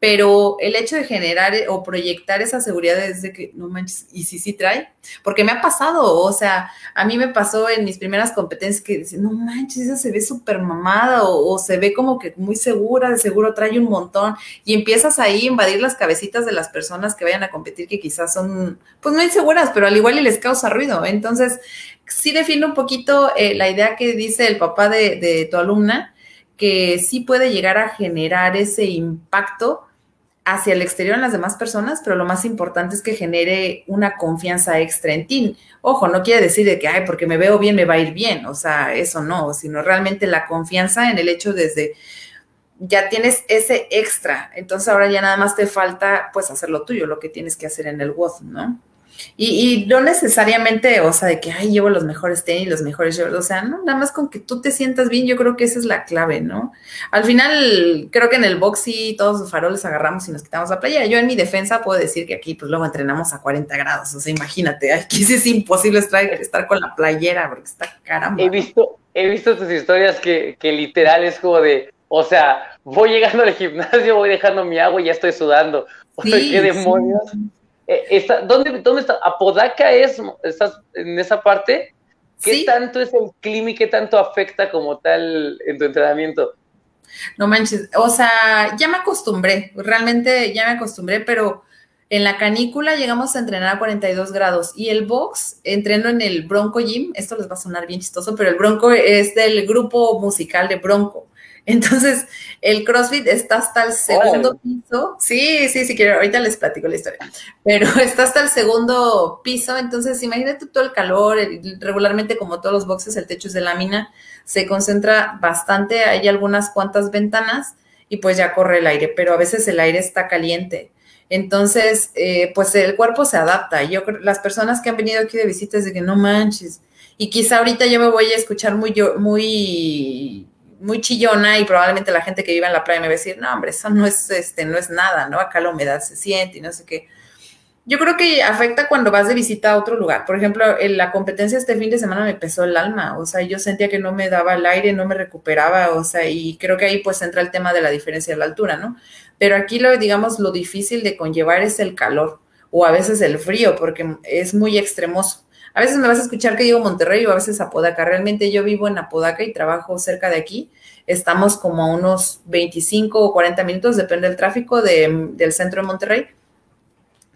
pero el hecho de generar eh, o proyectar esa seguridad es de que, no manches, y si sí trae, porque me ha pasado, o sea, a mí me pasó en mis primeras competencias que dicen, no manches, esa se ve súper mamada o, se ve como que muy segura, de seguro trae un montón, y empiezas ahí a invadir las cabecitas de las personas que vayan a competir que quizás son, pues no inseguras, pero al igual y les causa ruido. Entonces, sí defino un poquito eh, la idea que dice el papá de tu alumna, que sí puede llegar a generar ese impacto hacia el exterior en las demás personas, pero lo más importante es que genere una confianza extra en ti. Ojo, no quiere decir de que, ay, porque me veo bien, me va a ir bien, o sea, eso no, sino realmente la confianza en el hecho desde, ya tienes ese extra, entonces ahora ya nada más te falta, pues, hacer lo tuyo, lo que tienes que hacer en el WOD, ¿no? Y, no necesariamente, o sea, de que, ay, llevo los mejores tenis, los mejores o sea, no, nada más con que tú te sientas bien, yo creo que esa es la clave, ¿no? Al final, creo que en el box sí todos los faroles agarramos y nos quitamos la playa. Yo en mi defensa puedo decir que aquí, pues luego entrenamos a 40 grados, o sea, imagínate, aquí sí es imposible estar, estar con la playera porque está caramba. He visto, he visto tus historias que, que literal es como de, o sea, voy llegando al gimnasio, voy dejando mi agua y ya estoy sudando. Sí, ¿Qué demonios? Eh, está, ¿dónde, ¿Dónde está? ¿Apodaca es? ¿Estás en esa parte? ¿Qué tanto es el clima y qué tanto afecta como tal en tu entrenamiento? No manches, o sea, ya me acostumbré, realmente ya me acostumbré, pero en la canícula llegamos a entrenar a 42 grados y el box, entreno en el Bronco Gym, esto les va a sonar bien chistoso, pero el Bronco es del grupo musical de Bronco. Entonces, el CrossFit está hasta el segundo piso. Sí, sí, sí, quiero, ahorita les platico la historia. Pero está hasta el segundo piso. Entonces, imagínate todo el calor. Regularmente, como todos los boxes, el techo es de lámina. Se concentra bastante. Hay algunas cuantas ventanas y pues ya corre el aire, pero a veces el aire está caliente. Entonces, eh, pues el cuerpo se adapta. Yo las personas que han venido aquí de visitas de que no manches. Y quizá ahorita yo me voy a escuchar muy, muy muy chillona y probablemente la gente que vive en la playa me va a decir, no, hombre, eso no es, este, no es nada, ¿no? Acá la humedad se siente y no sé qué. Yo creo que afecta cuando vas de visita a otro lugar. Por ejemplo, en la competencia este fin de semana me pesó el alma, o sea, yo sentía que no me daba el aire, no me recuperaba, o sea, y creo que ahí pues entra el tema de la diferencia de la altura, ¿no? Pero aquí lo, digamos, lo difícil de conllevar es el calor o a veces el frío, porque es muy extremoso. A veces me vas a escuchar que digo Monterrey o a veces Apodaca. Realmente yo vivo en Apodaca y trabajo cerca de aquí. Estamos como a unos 25 o 40 minutos, depende del tráfico del centro de Monterrey,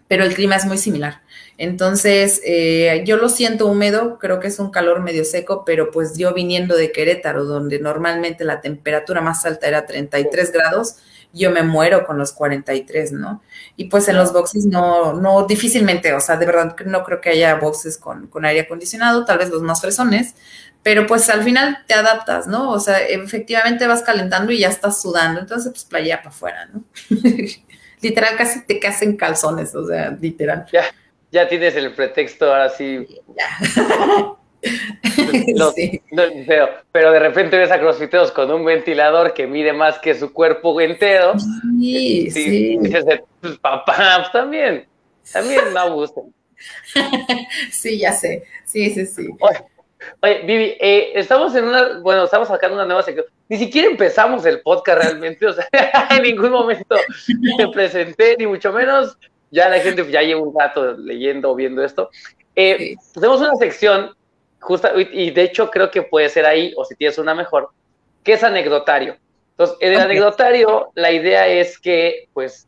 pero el clima es muy similar. Entonces, eh, yo lo siento húmedo, creo que es un calor medio seco, pero pues yo viniendo de Querétaro, donde normalmente la temperatura más alta era 33 grados, yo me muero con los 43, ¿no? Y pues en los boxes no, no, difícilmente, o sea, de verdad no creo que haya boxes con, con aire acondicionado, tal vez los más fresones, pero pues al final te adaptas, ¿no? O sea, efectivamente vas calentando y ya estás sudando, entonces pues playa para afuera, ¿no? literal casi te casen calzones, o sea, literal. Ya, ya tienes el pretexto ahora sí. Ya. pero, pero, de repente ves a crossfiteros con un ventilador que mide más que su cuerpo entero. Sí, sí. Dices, pues, papá, pues, también, también me gusta. sí, ya sé. Sí, sí, sí. Oye, Vivi, eh, estamos en una, bueno, estamos sacando una nueva sección. Ni siquiera empezamos el podcast realmente, o sea, en ningún momento te presenté, ni mucho menos. Ya la gente ya lleva un rato leyendo o viendo esto. Eh, Tenemos una sección y de hecho creo que puede ser ahí, o si tienes una mejor, que es anecdotario. Entonces, en el anecdotario, la idea es que, pues,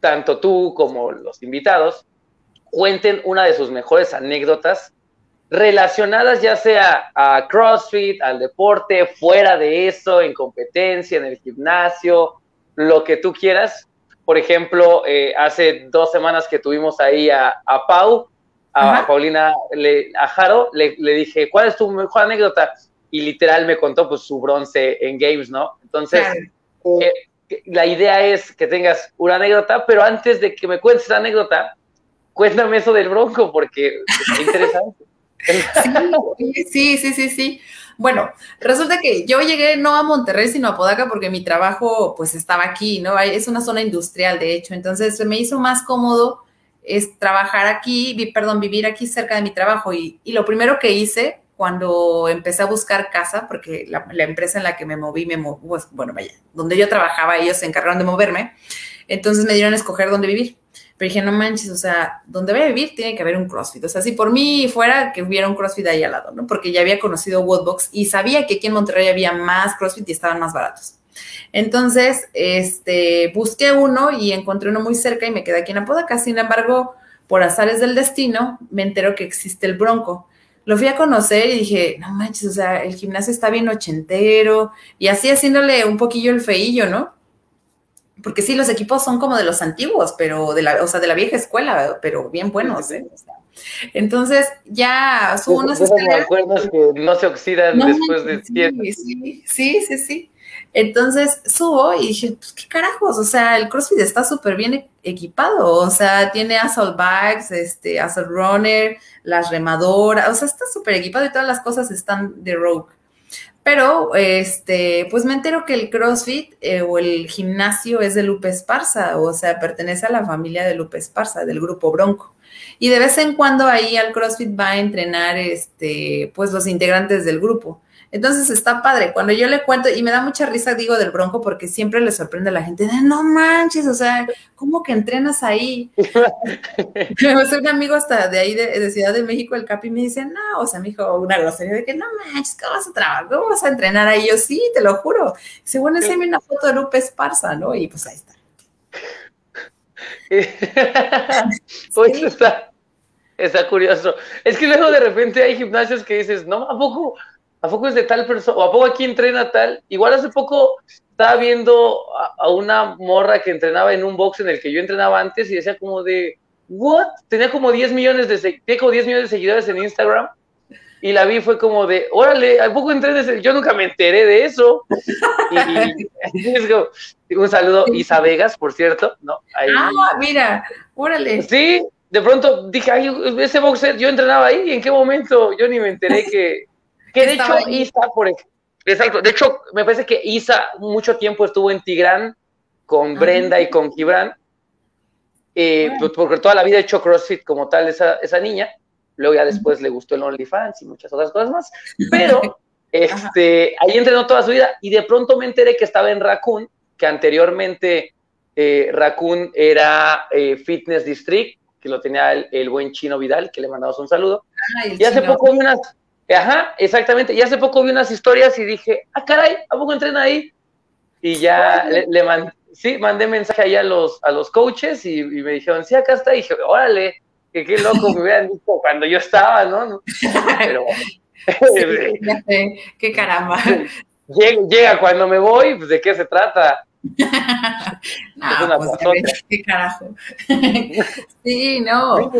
tanto tú como los invitados cuenten una de sus mejores anécdotas relacionadas ya sea a CrossFit, al deporte, fuera de eso, en competencia, en el gimnasio, lo que tú quieras. Por ejemplo, eh, hace dos semanas que tuvimos ahí a, a Pau, a Paulina, le, a Jaro, le, dije, ¿cuál es tu mejor anécdota? Y literal me contó pues su bronce en Games, ¿no? Entonces, eh, la idea es que tengas una anécdota, pero antes de que me cuentes la anécdota, cuéntame eso del bronco, porque es interesante. sí, sí, sí, sí. Bueno, resulta que yo llegué no a Monterrey, sino a Podaca porque mi trabajo pues estaba aquí, ¿no? Es una zona industrial, de hecho, entonces se me hizo más cómodo es trabajar aquí, perdón, vivir aquí cerca de mi trabajo. Y, lo primero que hice cuando empecé a buscar casa, porque la, empresa en la que me moví, me pues, bueno, vaya, donde yo trabajaba, ellos se encargaron de moverme, entonces me dieron a escoger dónde vivir. Pero dije, no manches, o sea, donde voy a vivir tiene que haber un CrossFit. O sea, si por mí fuera que hubiera un CrossFit ahí al lado, ¿no? Porque ya había conocido Woodbox y sabía que aquí en Monterrey había más CrossFit y estaban más baratos. Entonces, este, busqué uno y encontré uno muy cerca y me quedé aquí en Apodaca. Sin embargo, por azares del destino, me entero que existe el Bronco. Lo fui a conocer y dije, no manches, o sea, el gimnasio está bien ochentero y así haciéndole un poquillo el feillo, ¿no? porque sí, los equipos son como de los antiguos, pero de la, o sea, de la vieja escuela, pero bien buenos, ¿eh? entonces ya subo unas escaleras. que no se oxidan después de sí, sí, sí, sí, sí. Entonces subo y dije, pues qué carajos, o sea, el CrossFit está súper bien equipado, o sea, tiene assault bags, este, assault runner, las remadoras, o sea, está súper equipado y todas las cosas están de Rogue. Pero, este, pues me entero que el CrossFit eh, o el gimnasio es de Lupe Esparza, o sea, pertenece a la familia de Lupe Esparza, del grupo Bronco. Y de vez en cuando ahí al CrossFit va a entrenar, este, pues los integrantes del grupo. Entonces está padre. Cuando yo le cuento, y me da mucha risa, digo, del bronco, porque siempre le sorprende a la gente, de, no manches, o sea, ¿cómo que entrenas ahí? me va un amigo hasta de ahí, de, Ciudad de México, el Capi, me dice, no, o sea, me dijo una grosería de que, no manches, ¿cómo vas a trabajar? ¿Cómo vas a entrenar ahí? Yo, sí, te lo juro. Dice, bueno, enséñame una foto de Lupe Esparza, ¿no? Y pues ahí está. pues está, está curioso. Es que luego de repente hay gimnasios que dices, no, ¿a poco? ¿A poco es de tal persona? ¿O a poco aquí entrena tal? Igual hace poco estaba viendo a, una morra que entrenaba en un box en el que yo entrenaba antes y decía como de, ¿what? Tenía como 10 millones de, 10 millones de seguidores en Instagram y la vi fue como de, órale, ¿a poco entrenes? Yo nunca me enteré de eso. Y, un saludo, Isa Vegas, por cierto, ¿no? Ah, mira, órale. Sí, de pronto dije, ay, ese boxer, yo entrenaba ahí, ¿y en qué momento? Yo ni me enteré que, que de hecho, Isa, por exacto, de hecho, me parece que Isa mucho tiempo estuvo en Tigrán con Brenda y con Gibran, eh, pues, porque toda la vida ha hecho CrossFit como tal esa, esa niña, luego ya después le gustó el OnlyFans y muchas otras cosas más, pero este, ahí entrenó toda su vida y de pronto me enteré que estaba en Raccoon, que anteriormente eh, Raccoon era eh, Fitness District, que lo tenía el, buen Chino Vidal, que le mandamos un saludo. y hace poco vi unas, Ajá, exactamente. Y hace poco vi unas historias y dije, ah, caray, ¿a poco entrena ahí? Y ya le, mandé, sí, mandé mensaje ahí a los, a los coaches y, me dijeron, sí, acá está. Y dije, órale, que qué loco me hubieran dicho cuando yo estaba, ¿no? Pero. sí, qué caramba. Llega, cuando me voy, pues de qué se trata. no, pues, qué carajo. sí, no.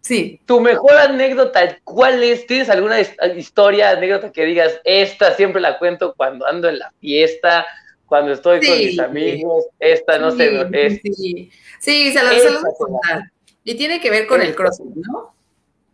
Sí. Tu mejor anécdota, ¿cuál es? ¿Tienes alguna historia, anécdota que digas, esta siempre la cuento cuando ando en la fiesta, cuando estoy con mis amigos, esta no sé, es. Sí, sí se las, voy a contar. Y tiene que ver con el CrossFit, ¿no?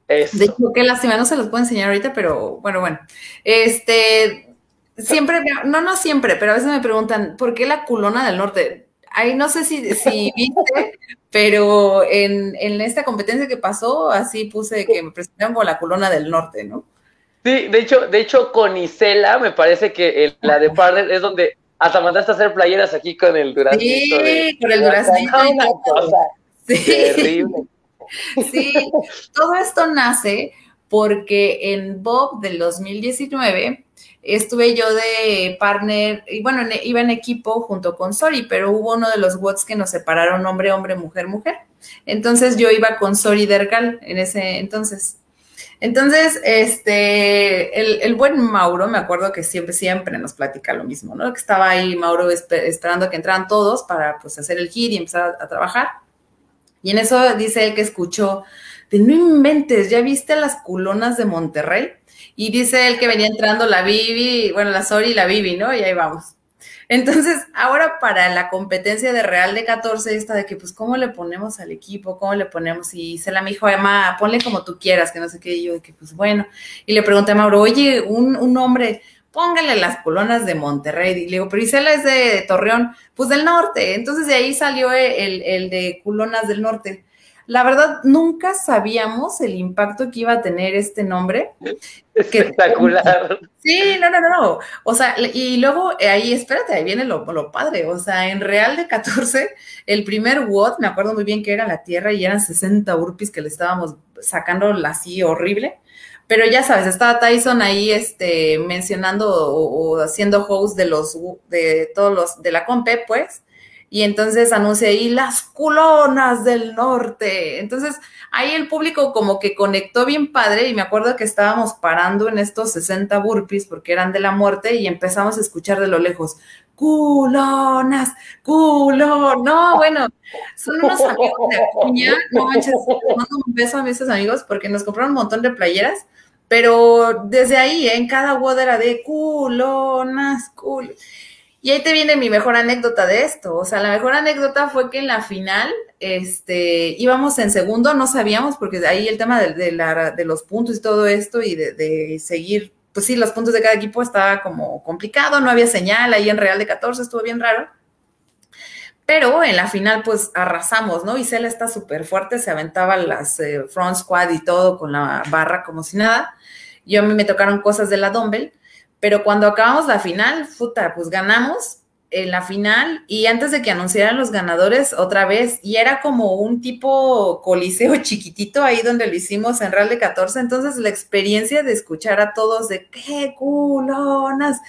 Eso. De hecho, qué lástima, no se los puedo enseñar ahorita, pero bueno, bueno. Este, siempre, no, no siempre, pero a veces me preguntan, ¿por qué la culona del norte? Ahí no sé si, si viste, pero en, en, esta competencia que pasó, así puse que me presentaron con la colona del norte, ¿no? Sí, de hecho, de hecho con Isela me parece que la de partner es donde hasta mandaste a hacer playeras aquí con el duraznito. Sí, con el duraznito. Sí. Terrible. Sí, todo esto nace porque en Bob del 2019 estuve yo de partner, y bueno, iba en equipo junto con Sori, pero hubo uno de los WOTS que nos separaron hombre, hombre, mujer, mujer. Entonces yo iba con Sori Dergal en ese entonces. Entonces, este, el, buen Mauro, me acuerdo que siempre, siempre nos platica lo mismo, ¿no? Que estaba ahí Mauro esperando que entraran todos para pues hacer el hit y empezar a, a trabajar. Y en eso dice él que escuchó, de no inventes, ¿ya viste las culonas de Monterrey? Y dice él que venía entrando la Bibi, bueno, la Sori y la Bibi, ¿no? Y ahí vamos. Entonces, ahora para la competencia de Real de 14, esta de que, pues, ¿cómo le ponemos al equipo? ¿Cómo le ponemos? Y se la me dijo, Emma, ponle como tú quieras, que no sé qué. Y yo, de que, pues, bueno. Y le pregunté a Mauro, oye, un, un hombre, póngale las colonas de Monterrey. Y le digo, pero Isela es de Torreón, pues del norte. Entonces, de ahí salió el, el de culonas del norte. La verdad, nunca sabíamos el impacto que iba a tener este nombre. Espectacular. sí, no, no, no, no. O sea, y luego eh, ahí, espérate, ahí viene lo, padre. O sea, en Real de 14, el primer WOD, me acuerdo muy bien que era la Tierra y eran 60 urpis que le estábamos sacando así horrible. Pero ya sabes, estaba Tyson ahí este, mencionando o, o haciendo host de los de todos los de la compe, pues y entonces anuncia ahí las culonas del norte. Entonces ahí el público como que conectó bien padre y me acuerdo que estábamos parando en estos 60 burpees porque eran de la muerte y empezamos a escuchar de lo lejos, culonas, culo, no, bueno, son unos amigos de Acuña, no manches, mando un beso a esos amigos porque nos compraron un montón de playeras, pero desde ahí, ¿eh? en cada WOD era de culonas, culo. Y ahí te viene mi mejor anécdota de esto. O sea, la mejor anécdota fue que en la final, este, íbamos en segundo, no sabíamos, porque ahí el tema de, de, los puntos y todo esto y de, seguir, pues sí, los puntos de cada equipo estaba como complicado, no había señal, ahí en Real de 14 estuvo bien raro. Pero en la final, pues arrasamos, ¿no? Y Cela está súper fuerte, se aventaba las eh, front squad y todo con la barra como si nada. Yo a mí me tocaron cosas de la dumbbell pero cuando acabamos la final, puta, pues ganamos en la final y antes de que anunciaran los ganadores otra vez, y era como un tipo coliseo chiquitito ahí donde lo hicimos en Real de 14, entonces la experiencia de escuchar a todos de qué culonas,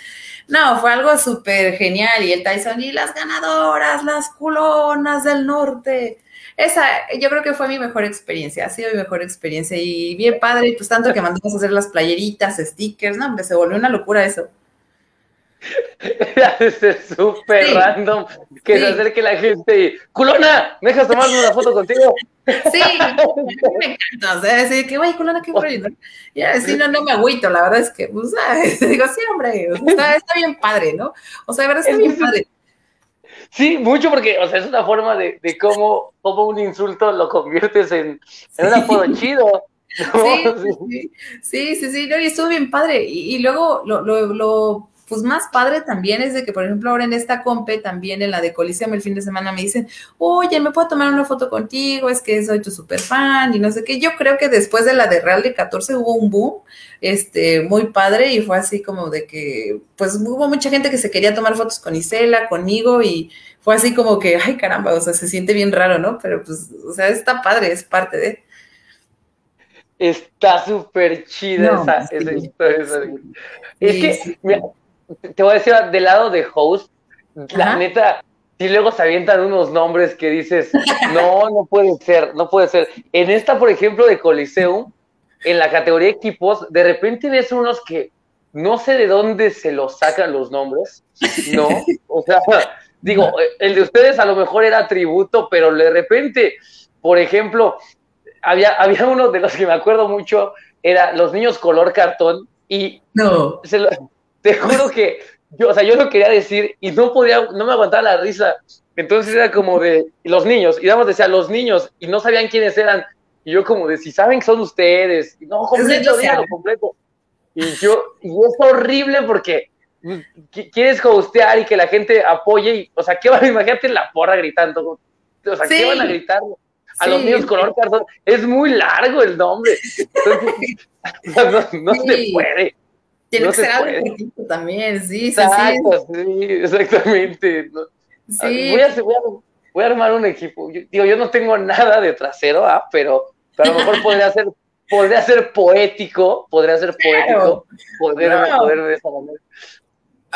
no, fue algo súper genial y el Tyson y las ganadoras, las culonas del norte, esa yo creo que fue mi mejor experiencia, ha sido mi mejor experiencia y bien padre, pues tanto que mandamos a hacer las playeritas, stickers, no, hombre, se volvió una locura eso. es súper random que se acerque la gente y, culona, ¿me dejas tomarme una foto contigo? Sí, me encanta, o sea, decir que, güey, culona, qué bueno. Y así no, no me agüito, la verdad es que, pues, digo, sí, hombre, está, está, bien padre, ¿no? O sea, de verdad está bien padre. Sí, mucho porque, o sea, es una forma de, de cómo, cómo un insulto lo conviertes en, en un apodo chido. Sí, sí, sí, sí, no, y estuvo bien padre. Y, y luego lo, lo, lo pues más padre también es de que, por ejemplo, ahora en esta compe, también en la de Coliseum el fin de semana me dicen, oye, ¿me puedo tomar una foto contigo? Es que soy tu super fan y no sé qué. Yo creo que después de la de Real de 14 hubo un boom este, muy padre y fue así como de que, pues hubo mucha gente que se quería tomar fotos con Isela, conmigo y fue así como que, ay caramba, o sea, se siente bien raro, ¿no? Pero pues, o sea, está padre, es parte de... Está súper chida esa, esa, historia. es que, te voy a decir, del lado de host, la neta, si luego se avientan unos nombres que dices, no, no puede ser, no puede ser. En esta, por ejemplo, de Coliseum, en la categoría equipos, de repente ves unos que no sé de dónde se los sacan los nombres, ¿no? O sea, digo, el de ustedes a lo mejor era tributo, pero de repente, por ejemplo, había, había uno de los que me acuerdo mucho, era los niños color cartón, y no. se lo, te juro que yo, o sea, yo lo quería decir y no podía, no me aguantaba la risa. Entonces era como de los niños, y damos decía los niños, y no sabían quiénes eran. Y yo como de, si saben que son ustedes, y no, completo, dígalo completo. Y yo, y es horrible porque quieres hostear y que la gente apoye, y, o sea, ¿qué van a imagínate la porra gritando? O sea, ¿qué van a gritar? A los niños color cartón, es muy largo el nombre. Entonces, no, no se puede. Tiene que ser algo también, sí, sí, sí. exactamente. Sí. Voy, a, voy, a, armar un equipo. digo, yo no tengo nada de trasero, ¿ah? pero, a lo mejor podría ser, podría ser poético, podría ser poético, poder, poder de esa manera.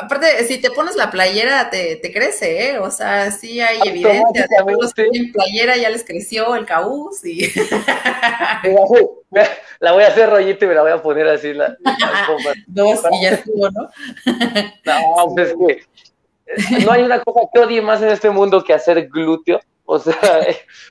Aparte, si te pones la playera, te, te crece, ¿eh? O sea, sí hay evidencia. De los que tienen playera ya les creció el caús y... la voy a hacer rollito y me la voy a poner así. La, Dos y ya estuvo, ¿no? no, pues es que no hay una cosa que odie más en este mundo que hacer glúteo. O sea,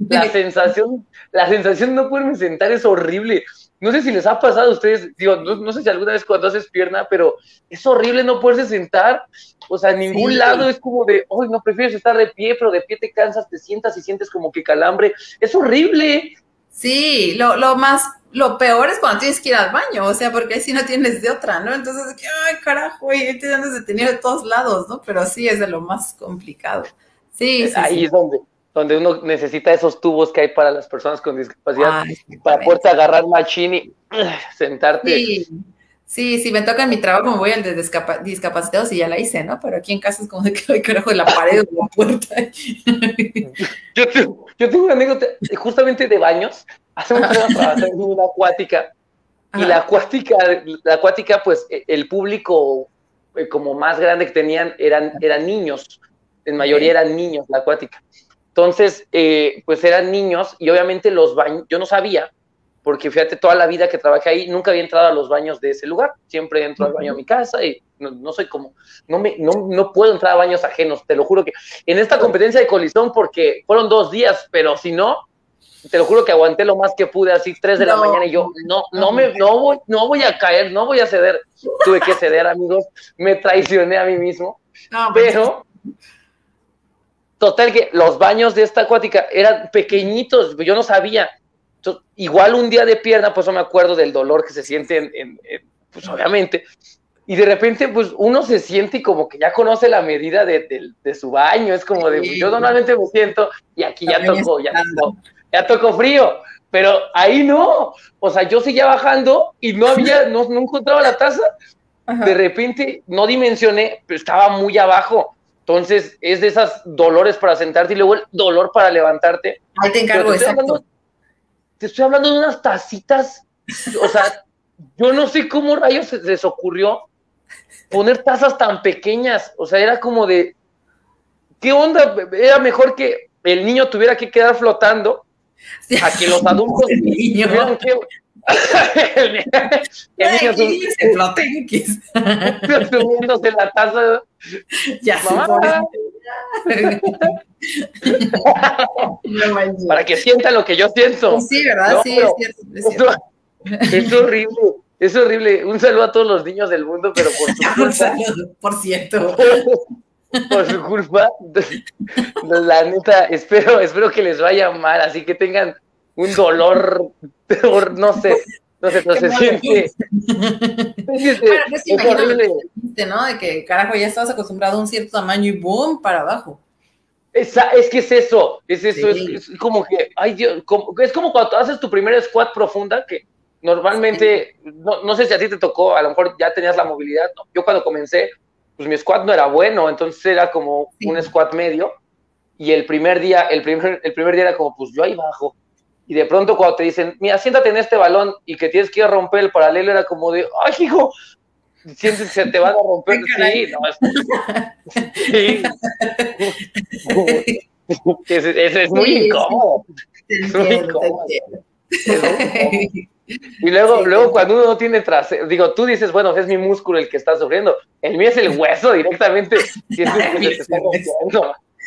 la sensación, la sensación de no poderme sentar es horrible. No sé si les ha pasado a ustedes, digo, no, sé si alguna vez cuando haces pierna, pero es horrible no poderse sentar. O sea, en ningún lado es como de, hoy no prefieres estar de pie, pero de pie te cansas, te sientas y sientes como que calambre. Es horrible. Sí, lo, lo más, lo peor es cuando tienes que ir al baño, o sea, porque ahí sí no tienes de otra, ¿no? Entonces, ay, carajo, y te dan detenido de todos lados, ¿no? Pero sí es de lo más complicado. Sí, sí Ahí es donde, donde uno necesita esos tubos que hay para las personas con discapacidad, para poder agarrar machine y sentarte. Sí. Sí, si me toca en mi trabajo, me voy al de discapacitados y ya la hice, ¿no? Pero aquí en casa es como de que hay carajo de la pared o la puerta. yo, tengo, yo tengo una anécdota justamente de baños. Hacemos una, una acuática. Y la acuática, la acuática, pues e, el público eh, como más grande que tenían eran, eran niños. En mayoría eran niños la acuática. Entonces, eh, pues eran niños y obviamente los baños, yo no sabía, porque fíjate, toda la vida que trabajé ahí, nunca había entrado a los baños de ese lugar. Siempre entro al baño a mi casa y no, soy como, no, me, no, no, puedo entrar a baños ajenos, te lo juro que en esta competencia de colisión, porque fueron dos días, pero si no, te lo juro que aguanté lo más que pude, así tres de la mañana y yo, no, no me, no voy, no voy a caer, no voy a ceder. Tuve que ceder, amigos, me traicioné a mí mismo, pero total que los baños de esta acuática eran pequeñitos, yo no sabía. igual un día de pierna, pues no me acuerdo del dolor que se siente en, pues obviamente, y de repente, pues uno se siente como que ya conoce la medida de, su baño, es como de, yo normalmente me siento y aquí ya tocó, ya tocó, ya tocó frío, pero ahí no, o sea, yo seguía bajando y no había, no, encontraba la taza, de repente no dimensioné, pero estaba muy abajo, entonces es de esas dolores para sentarte y luego el dolor para levantarte. Ahí te encargo, te exacto. te estoy hablando de unas tacitas, o sea, yo no sé cómo rayos se les ocurrió poner tazas tan pequeñas, o sea, era como de, ¿qué onda? Era mejor que el niño tuviera que quedar flotando a que los adultos niño. que... el, niño se floten subiéndose la taza ya para que sientan lo que yo siento sí verdad sí es cierto, es horrible es horrible. Un saludo a todos los niños del mundo, pero por su culpa. por cierto. por su culpa. La neta, espero, espero que les vaya mal, así que tengan un dolor, no sé, no sé, no se siente. Bueno, pues es horrible. ¿no? De que, carajo, ya estabas acostumbrado a un cierto tamaño y boom, para abajo. es que es eso, es eso, es, como que, ay Dios, es como cuando haces tu primera squat profunda, que normalmente, no, no, sé si a ti te tocó, a lo mejor ya tenías la movilidad. Yo cuando comencé, pues mi squat no era bueno, entonces era como un squat medio. Y el primer día, el primer, el primer día era como, pues yo ahí bajo. Y de pronto cuando te dicen, mira, siéntate en este balón y que tienes que ir a romper el paralelo, era como de, ay, hijo, sientes que se te van a romper. Sí, no, es, sí. es, es, es muy incómodo. Es muy incómodo. Y luego, luego cuando uno no tiene trasero, digo, tú dices, bueno, es mi músculo el que está sufriendo. El mío es el hueso directamente.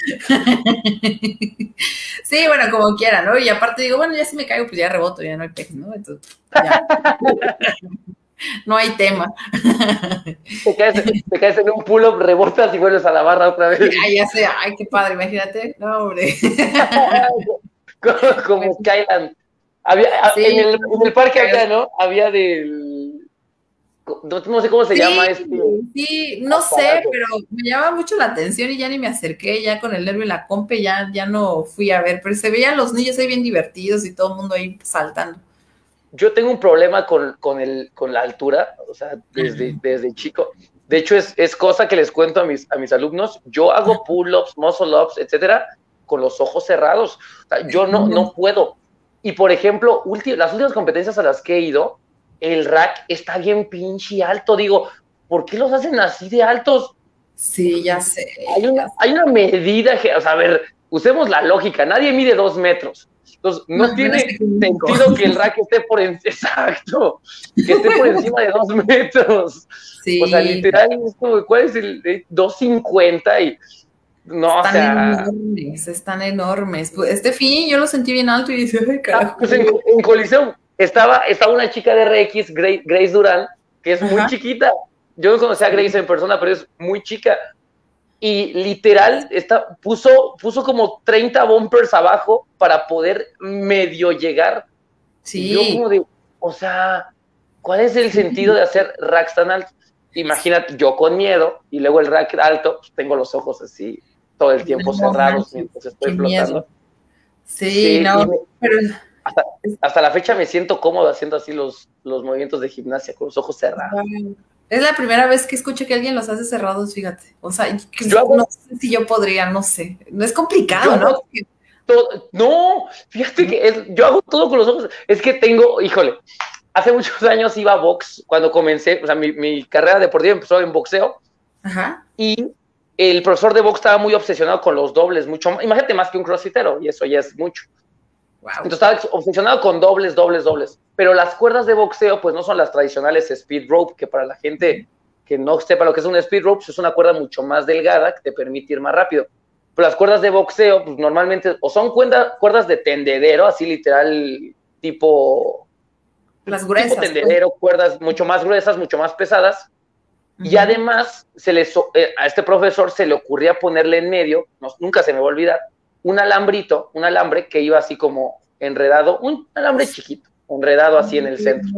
Sí, bueno, como quiera, ¿no? Y aparte digo, bueno, ya si me caigo, pues ya reboto, ya no hay peje, ¿no? Entonces, ya. no hay tema. Te caes, te caes en un pull-up, rebotas y vuelves a la barra otra vez. Ya, ya sé, ay, qué padre, imagínate. No, hombre. como, como Skyland. Había, en, el, en, el, parque había, ¿no? Había del... No, sé cómo se llama este. Sí, no sé, pero me llama mucho la atención y ya ni me acerqué, ya con el nervio en la compe, ya, ya no fui a ver, pero se veían los niños ahí bien divertidos y todo el mundo ahí saltando. Yo tengo un problema con, con, el, con la altura, o sea, desde, desde chico. De hecho, es, es, cosa que les cuento a mis, a mis alumnos. Yo hago pull-ups, muscle-ups, etcétera, con los ojos cerrados. O sea, yo no, no puedo y por ejemplo, las últimas competencias a las que he ido, el rack está bien pinche alto. Digo, ¿por qué los hacen así de altos? Sí, ya sé. Hay una, hay una medida que, o sea, a ver, usemos la lógica, nadie mide dos metros. Entonces, no, tiene sentido que el rack esté por encima, exacto, que esté por encima de dos metros. Sí. O sea, literal, ¿cuál es el? 250 y no, están enormes, están enormes. Pues, este fin yo lo sentí bien alto y dije, ay, ah, carajo. Pues en, colisión estaba, estaba una chica de RX, Grace, Durán, que es muy chiquita. Yo no conocía a Grace en persona, pero es muy chica. Y literal, está, puso, puso como 30 bumpers abajo para poder medio llegar. Sí. yo como de, o sea, ¿cuál es el sentido de hacer racks tan altos? Imagínate, yo con miedo y luego el rack alto, pues tengo los ojos así todo el tiempo cerrados mientras estoy flotando. Sí, no, pero... Hasta, la fecha me siento cómodo haciendo así los, los movimientos de gimnasia con los ojos cerrados. Es la primera vez que escucho que alguien los hace cerrados, fíjate. O sea, no sé si yo podría, no sé. No es complicado, ¿no? no, fíjate que yo hago todo con los ojos. Es que tengo, híjole, hace muchos años iba a box cuando comencé, o sea, mi, mi carrera deportiva empezó en boxeo. Ajá. Y el profesor de box estaba muy obsesionado con los dobles, mucho imagínate más que un crossfitero, y eso ya es mucho. Entonces estaba obsesionado con dobles, dobles, dobles. Pero las cuerdas de boxeo, pues no son las tradicionales speed rope, que para la gente que no sepa lo que es un speed rope, pues es una cuerda mucho más delgada que te permite ir más rápido. Pero las cuerdas de boxeo, pues normalmente, o son cuerdas de tendedero, así literal, tipo. Las gruesas. Tipo tendedero, cuerdas mucho más gruesas, mucho más pesadas. Y además, se les, eh, a este profesor se le ocurría ponerle en medio, nunca se me va a olvidar, un alambrito, un alambre que iba así como enredado, un alambre chiquito, enredado así en el centro,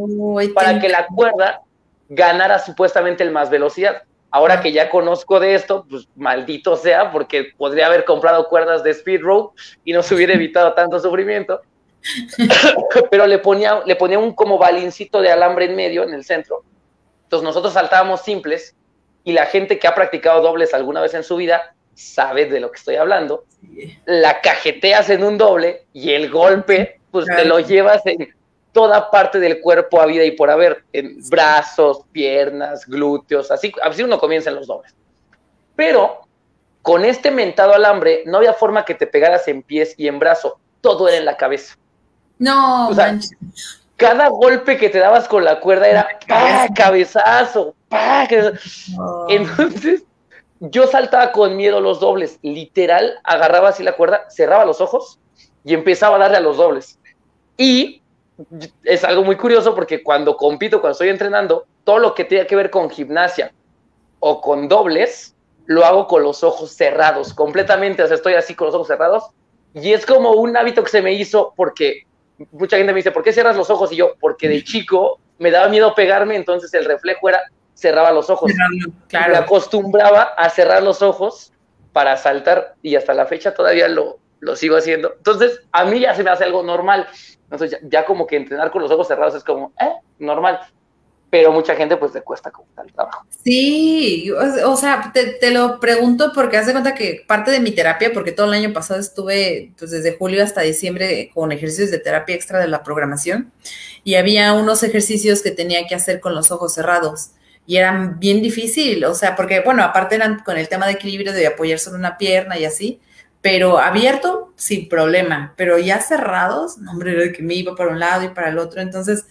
para que la cuerda ganara supuestamente el más velocidad. Ahora que ya conozco de esto, pues maldito sea, porque podría haber comprado cuerdas de speed rope y nos hubiera evitado tanto sufrimiento. Pero le ponía, le ponía un como balincito de alambre en medio, en el centro. Entonces nosotros saltábamos simples y la gente que ha practicado dobles alguna vez en su vida sabe de lo que estoy hablando. La cajeteas en un doble y el golpe, pues te lo llevas en toda parte del cuerpo a vida y por haber, en brazos, piernas, glúteos, así, así uno comienza en los dobles. Pero con este mentado alambre no había forma que te pegaras en pies y en brazo, todo era en la cabeza. No, cada golpe que te dabas con la cuerda era ¡pah! cabezazo, ¡pah! Entonces, yo saltaba con miedo los dobles, literal, agarraba así la cuerda, cerraba los ojos y empezaba a darle a los dobles. Y es algo muy curioso porque cuando compito, cuando estoy entrenando, todo lo que tenga que ver con gimnasia o con dobles, lo hago con los ojos cerrados, completamente, o sea, estoy así con los ojos cerrados. Y es como un hábito que se me hizo porque mucha gente me dice, ¿por qué cierras los ojos? Y yo, porque de chico me daba miedo pegarme, entonces el reflejo era cerraba los ojos. Claro. Me acostumbraba a cerrar los ojos para saltar y hasta la fecha todavía lo, lo sigo haciendo. Entonces, a mí ya se me hace algo normal. Entonces, ya, como que entrenar con los ojos cerrados es como, eh, normal. Pero mucha gente pues le cuesta como tal trabajo. Sí, o, sea, te, lo pregunto porque haz de cuenta que parte de mi terapia, porque todo el año pasado estuve pues desde julio hasta diciembre con ejercicios de terapia extra de la programación y había unos ejercicios que tenía que hacer con los ojos cerrados y eran bien difícil, o sea, porque bueno, aparte eran con el tema de equilibrio de apoyar sobre una pierna y así, pero abierto, sin problema, pero ya cerrados, no, hombre, era que me iba para un lado y para el otro, entonces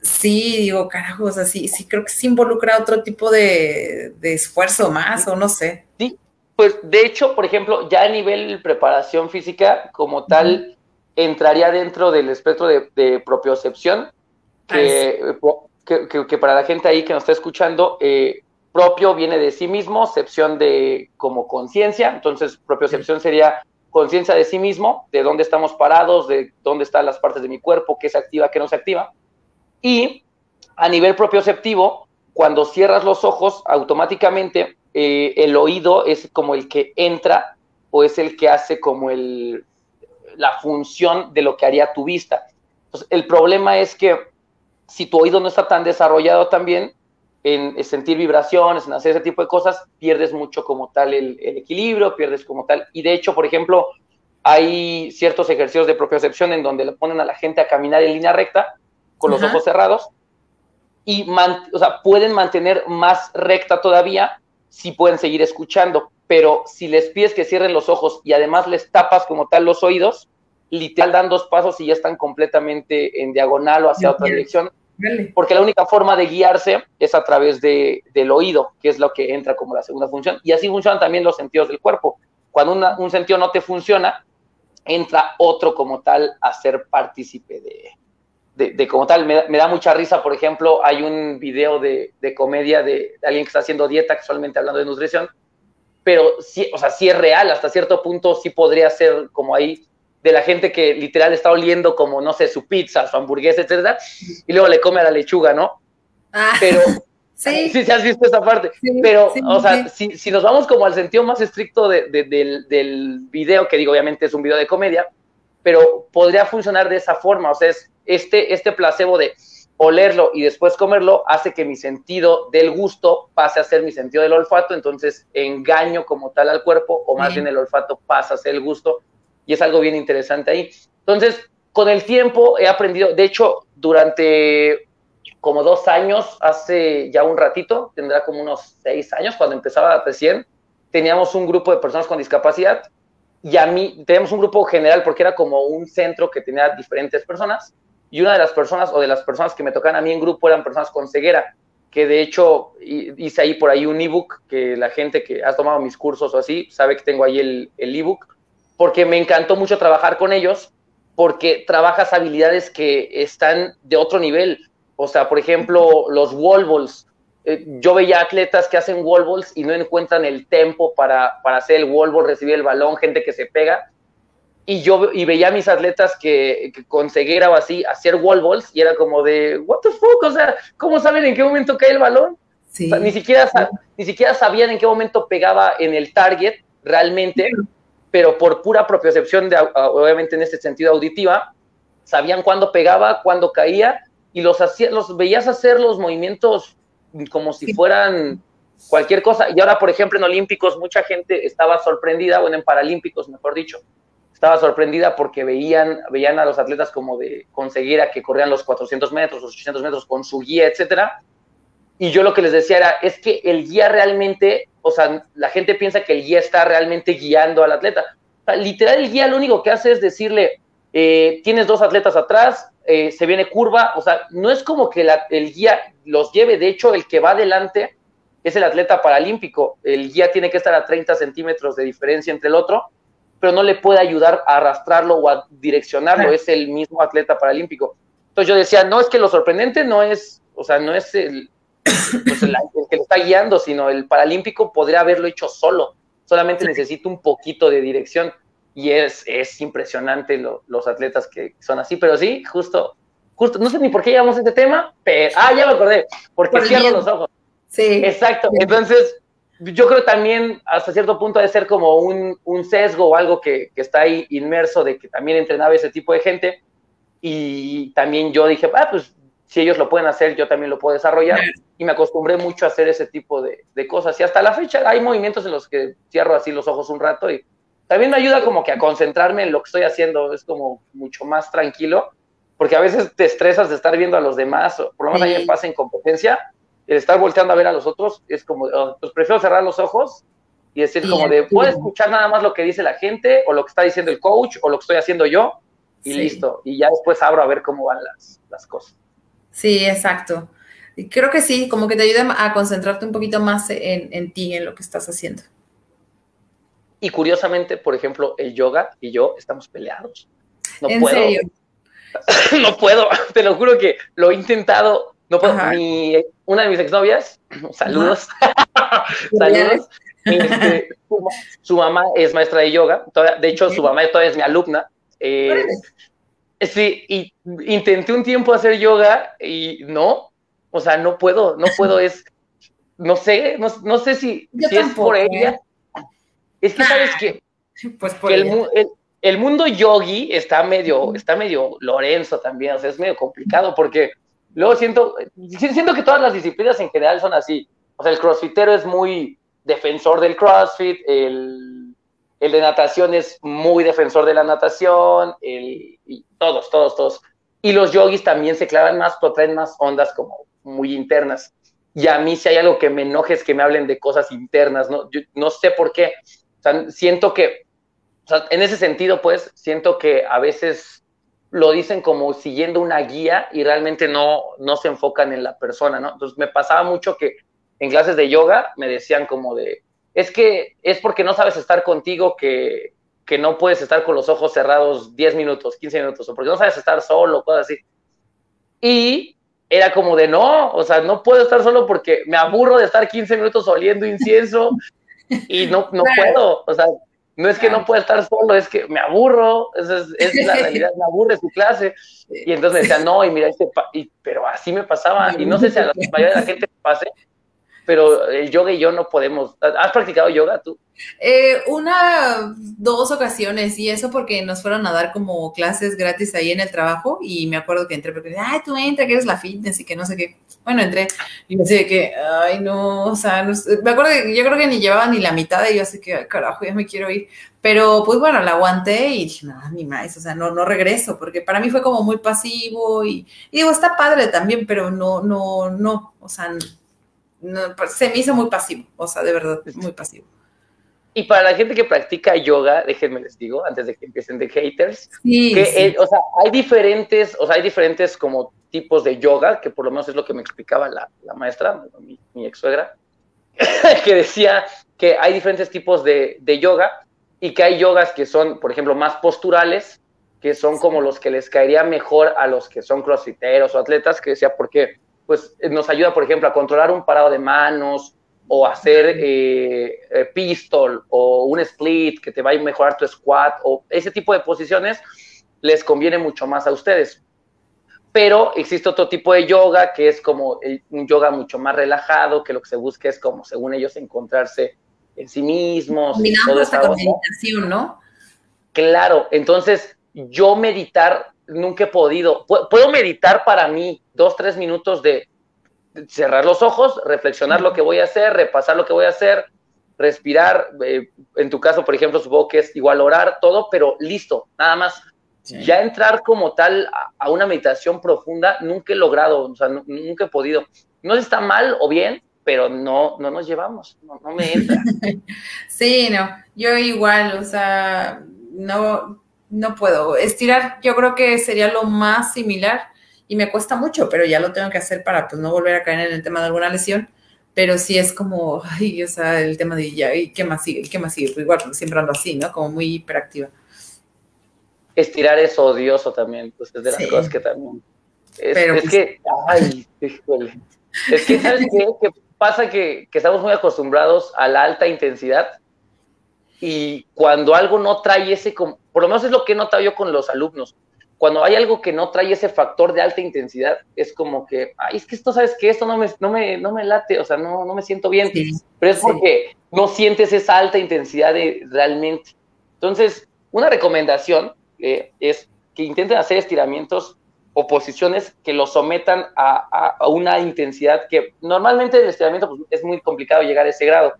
sí, digo, carajo, o sea, sí, sí creo que se involucra otro tipo de, esfuerzo más, o no sé. Sí, pues de hecho, por ejemplo, ya a nivel preparación física como tal, entraría dentro del espectro de, propiocepción, que, que, para la gente ahí que nos está escuchando, eh, propio viene de sí mismo, excepción de como conciencia, entonces propiocepción sería conciencia de sí mismo, de dónde estamos parados, de dónde están las partes de mi cuerpo, qué se activa, qué no se activa. Y a nivel propioceptivo, cuando cierras los ojos, automáticamente eh, el oído es como el que entra o es el que hace como el, la función de lo que haría tu vista. Entonces, el problema es que si tu oído no está tan desarrollado también, en sentir vibraciones, en hacer ese tipo de cosas, pierdes mucho como tal el, equilibrio, pierdes como tal. Y de hecho, por ejemplo, hay ciertos ejercicios de propiocepción en donde le ponen a la gente a caminar en línea recta con los ojos cerrados y o sea, pueden mantener más recta todavía si pueden seguir escuchando, pero si les pides que cierren los ojos y además les tapas como tal los oídos, literal dan dos pasos y ya están completamente en diagonal o hacia otra dirección porque la única forma de guiarse es a través de, del oído, que es lo que entra como la segunda función. Y así funcionan también los sentidos del cuerpo. Cuando un sentido no te funciona, entra otro como tal a ser partícipe de, de, como tal. Me, da mucha risa, por ejemplo, hay un video de, comedia de, alguien que está haciendo dieta, casualmente hablando de nutrición, pero sí, o sea, sí es real, hasta cierto punto sí podría ser como ahí de la gente que literal está oliendo como, no sé, su pizza, su hamburguesa, etcétera, y luego le come a la lechuga, ¿no? Ah, pero sí, sí, has visto esa parte. pero, o sea, si, si, nos vamos como al sentido más estricto de, del, del, video, que digo, obviamente es un video de comedia, pero podría funcionar de esa forma, o sea, es este, este placebo de olerlo y después comerlo hace que mi sentido del gusto pase a ser mi sentido del olfato, entonces engaño como tal al cuerpo, o más bien el olfato pasa a ser el gusto, y es algo bien interesante ahí. Entonces, con el tiempo he aprendido, de hecho, durante como dos años, hace ya un ratito, tendrá como unos seis años, cuando empezaba recién, teníamos un grupo de personas con discapacidad y a mí, teníamos un grupo general porque era como un centro que tenía diferentes personas y una de las personas o de las personas que me tocaban a mí en grupo eran personas con ceguera, que de hecho hice ahí por ahí un ebook que la gente que ha tomado mis cursos o así sabe que tengo ahí el, el ebook, porque me encantó mucho trabajar con ellos, porque trabajas habilidades que están de otro nivel. O sea, por ejemplo, los wall balls. Eh, yo veía atletas que hacen wall balls y no encuentran el tempo para, para hacer el wall ball, recibir el balón, gente que se pega y yo y veía a mis atletas que, que con ceguera o así hacer wall balls y era como de, what the fuck, o sea, ¿cómo saben en qué momento cae el balón? ni, siquiera, ni siquiera sabían en qué momento pegaba en el target realmente, pero por pura propiocepción, de, obviamente en este sentido auditiva, sabían cuándo pegaba, cuándo caía y los, hacía, los veías hacer los movimientos como si fueran cualquier cosa. Y ahora, por ejemplo, en Olímpicos mucha gente estaba sorprendida, bueno, en Paralímpicos, mejor dicho, estaba sorprendida porque veían, veían a los atletas como de conseguir a que corrían los 400 metros, los 800 metros con su guía, etcétera. Y yo lo que les decía era, es que el guía realmente, o sea, la gente piensa que el guía está realmente guiando al atleta. literal, el guía lo único que hace es decirle, eh, tienes dos atletas atrás, eh, se viene curva, o sea, no es como que el guía los lleve, de hecho, el que va adelante es el atleta paralímpico, el guía tiene que estar a 30 centímetros de diferencia entre el otro, pero no le puede ayudar a arrastrarlo o a direccionarlo, es el mismo atleta paralímpico. Entonces yo decía, no, es que lo sorprendente no es, o sea, no es el, pues el, que lo está guiando, sino el paralímpico podría haberlo hecho solo, solamente necesita un poquito de dirección. Y es, es impresionante los atletas que son así, pero sí, justo, justo, no sé ni por qué llevamos este tema, pero, ah, ya me acordé, porque cierro los ojos. Sí. Exacto, entonces yo creo también hasta cierto punto debe ser como un, un sesgo o algo que, que, está ahí inmerso de que también entrenaba ese tipo de gente. Y también yo dije, ah, pues si ellos lo pueden hacer, yo también lo puedo desarrollar. Y me acostumbré mucho a hacer ese tipo de, de, cosas. Y hasta la fecha hay movimientos en los que cierro así los ojos un rato y también me ayuda como que a concentrarme en lo que estoy haciendo, es como mucho más tranquilo porque a veces te estresas de estar viendo a los demás, o por lo menos a mí me pasa en competencia, el estar volteando a ver a los otros es como, oh, pues prefiero cerrar los ojos y decir como de, puedo escuchar nada más lo que dice la gente o lo que está diciendo el coach o lo que estoy haciendo yo y listo. Y ya después abro a ver cómo van las, las cosas. Sí, exacto. Y creo que sí, como que te ayuda a concentrarte un poquito más en, en ti, en lo que estás haciendo. Y curiosamente, por ejemplo, el yoga y yo estamos peleados. No ¿En serio? no puedo, te lo juro que lo he intentado no puedo, mi, una de mis exnovias, saludos, saludos, este, su, mamá es maestra de yoga, de hecho su mamá todavía es mi alumna. Eh, sí, y intenté un tiempo hacer yoga y no, o sea, no puedo, no puedo, es, no sé, no, sé si, es por ella. Es que sabes que, pues el, el, mundo yogi está medio, está medio Lorenzo también, o sea, es medio complicado porque Luego siento, siento que todas las disciplinas en general son así. O sea, el crossfitero es muy defensor del crossfit, el, el de natación es muy defensor de la natación, el, y todos, todos, todos. Y los yogis también se clavan más, traen más ondas como muy internas. Y a mí si hay algo que me enoje es que me hablen de cosas internas, ¿no? No sé por qué. Siento que, en ese sentido, pues, siento que a veces lo dicen como siguiendo una guía y realmente no, no se enfocan en la persona, ¿no? Entonces me pasaba mucho que en clases de yoga me decían como de, es que es porque no sabes estar contigo que, que no puedes estar con los ojos cerrados 10 minutos, 15 minutos, o porque no sabes estar solo, cosas así. Y era como de, no, o sea, no puedo estar solo porque me aburro de estar 15 minutos oliendo incienso y no, no puedo, o sea, no es que no pueda estar solo, es que me aburro, es, es, la realidad, me aburre su clase. Y entonces me decía, no, y mira, este y, pero así me pasaba, y no sé si a la mayoría de la gente pase, pero el yoga y yo no podemos. ¿Has practicado yoga tú? Eh, una, dos ocasiones, y eso porque nos fueron a dar como clases gratis ahí en el trabajo, y me acuerdo que entré porque, ay, tú entra, que eres la fitness y que no sé qué. Bueno, entré y me decía que, ay, no, o sea, me acuerdo que yo creo que ni llevaba ni la mitad, y yo así que, carajo, ya me quiero ir. Pero pues bueno, la aguanté y dije, no, ni más, o sea, no, no regreso, porque para mí fue como muy pasivo y, y digo, está padre también, pero no, no, no, o sea, pues, se me hizo muy pasivo, o sea, de verdad, muy pasivo. Y para la gente que practica yoga, déjenme les digo, antes de que empiecen de haters, que, o sea, hay diferentes, o sea, hay diferentes como tipos de yoga, que por lo menos es lo que me explicaba la, maestra, mi, mi ex suegra, que decía que hay diferentes tipos de, de yoga y que hay yogas que son, por ejemplo, más posturales, que son como los que les caería mejor a los que son crossfiteros o atletas, que decía, porque pues nos ayuda, por ejemplo, a controlar un parado de manos o hacer eh, eh, pistol o un split que te va a mejorar tu squat o ese tipo de posiciones les conviene mucho más a ustedes. Pero existe otro tipo de yoga que es como un yoga mucho más relajado, que lo que se busca es como, según ellos, encontrarse en sí mismos. Combinando hasta con meditación, ¿no? Claro, entonces yo meditar nunca he podido. Puedo meditar para mí dos, tres minutos de cerrar los ojos, reflexionar lo que voy a hacer, repasar lo que voy a hacer, respirar. Eh, en tu caso, por ejemplo, supongo que es igual orar, todo, pero listo, nada más. Ya entrar como tal a, una meditación profunda, nunca he logrado, o sea, nunca he podido. No está mal o bien, pero no, no nos llevamos, no, no me entra. sí, no, yo igual, o sea, no, no puedo. Estirar yo creo que sería lo más similar y me cuesta mucho, pero ya lo tengo que hacer para pues no volver a caer en el tema de alguna lesión. Pero sí es como, ay, o sea, el tema de ya, ¿y qué más sigue? qué más sigue? Pues igual, siempre ando así, ¿no? Como muy hiperactiva. Estirar es odioso también, pues es de las cosas que también. Es, pues que, ay, híjole. Es que, ¿sabes qué? Que pasa que, que estamos muy acostumbrados a la alta intensidad y cuando algo no trae ese, por lo menos es lo que he notado yo con los alumnos, cuando hay algo que no trae ese factor de alta intensidad, es como que, ay, es que esto, ¿sabes que Esto no me, no me, no me late, o sea, no, no me siento bien, pero es porque no sientes esa alta intensidad de, realmente. Entonces, una recomendación eh, es que intenten hacer estiramientos o posiciones que los sometan a, a, una intensidad que normalmente el estiramiento pues, es muy complicado llegar a ese grado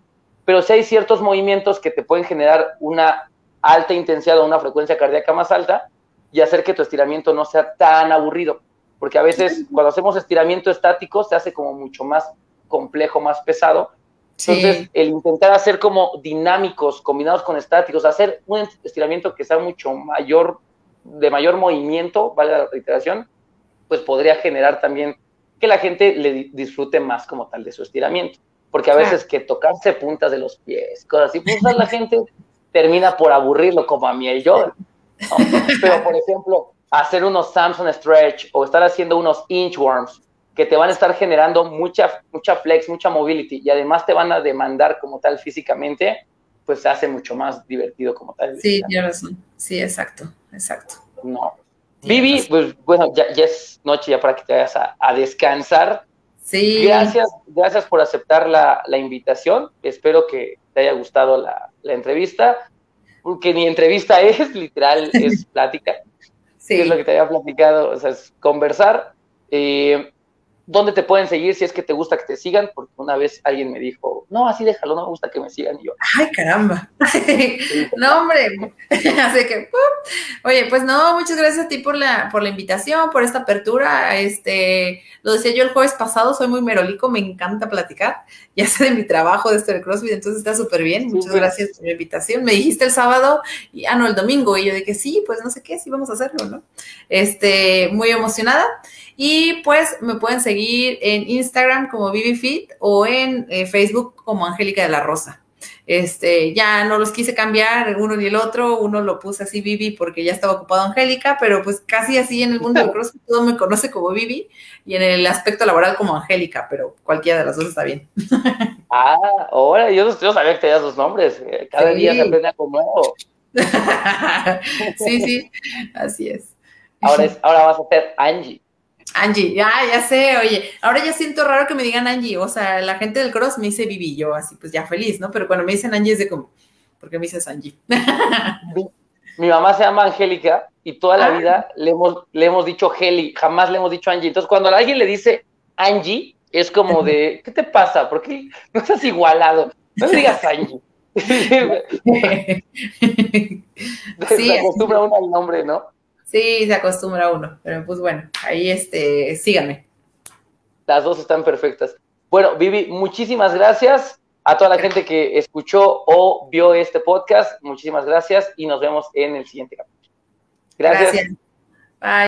pero si hay ciertos movimientos que te pueden generar una alta intensidad o una frecuencia cardíaca más alta y hacer que tu estiramiento no sea tan aburrido, porque a veces cuando hacemos estiramiento estático se hace como mucho más complejo, más pesado. Entonces, el intentar hacer como dinámicos combinados con estáticos, hacer un estiramiento que sea mucho mayor, de mayor movimiento, vale la reiteración, pues podría generar también que la gente le disfrute más como tal de su estiramiento porque a veces que tocarse puntas de los pies, cosas así, pues la gente termina por aburrirlo como a mí y yo. Pero, por ejemplo, hacer unos Samson Stretch o estar haciendo unos inchworms que te van a estar generando mucha, mucha flex, mucha mobility y además te van a demandar como tal físicamente, pues se hace mucho más divertido como tal. Sí, tienes razón. Sí, exacto, exacto. No. Vivi, pues bueno, ya, es noche ya para que te vayas a descansar. Sí. Gracias, gracias por aceptar la, invitación. Espero que te haya gustado la, entrevista, porque ni entrevista es, literal, es plática. Sí. Es lo que te había platicado, o sea, es conversar. Eh, ¿Dónde te pueden seguir si es que te gusta que te sigan? Porque una vez alguien me dijo, no, así déjalo, no me gusta que me sigan. Y yo, ay, caramba. no, hombre. Así que, oye, pues no, muchas gracias a ti por la, por la invitación, por esta apertura. Este, lo decía yo el jueves pasado, soy muy merolico, me encanta platicar, ya sé de mi trabajo de este de CrossFit, entonces está súper bien. Muchas gracias por la invitación. Me dijiste el sábado, y, ah, no, el domingo, y yo dije, sí, pues no sé qué, sí vamos a hacerlo, ¿no? Este, muy emocionada. Y pues me pueden seguir en Instagram como ViviFit o en eh, Facebook como Angélica de la Rosa. Este, ya no los quise cambiar uno ni el otro, uno lo puse así Vivi porque ya estaba ocupado Angélica, pero pues casi así en el mundo del CrossFit todo me conoce como Vivi y en el aspecto laboral como Angélica, pero cualquiera de las dos está bien. Ah, ahora yo, yo sabía que tenías dos nombres, eh, cada día se aprende algo nuevo. sí, sí, así es. Ahora, es, ahora vas a ser Angie. Angie, ya, ya sé, oye, ahora ya siento raro que me digan Angie, o sea, la gente del cross me dice Vivi, yo así, pues ya feliz, ¿no? Pero cuando me dicen Angie es de como, ¿por qué me dices Angie? Mi, mamá se llama Angélica y toda la ah. vida le hemos, le hemos dicho Heli, jamás le hemos dicho Angie. Entonces, cuando alguien le dice Angie, es como de, ¿qué te pasa? ¿Por qué no estás igualado? No le digas Angie. sí, se acostumbra uno al nombre, ¿no? Sí, se acostumbra uno, pero pues bueno, ahí este, síganme. Las dos están perfectas. Bueno, Vivi, muchísimas gracias a toda la gente que escuchó o vio este podcast. Muchísimas gracias y nos vemos en el siguiente capítulo. Gracias. gracias. Bye.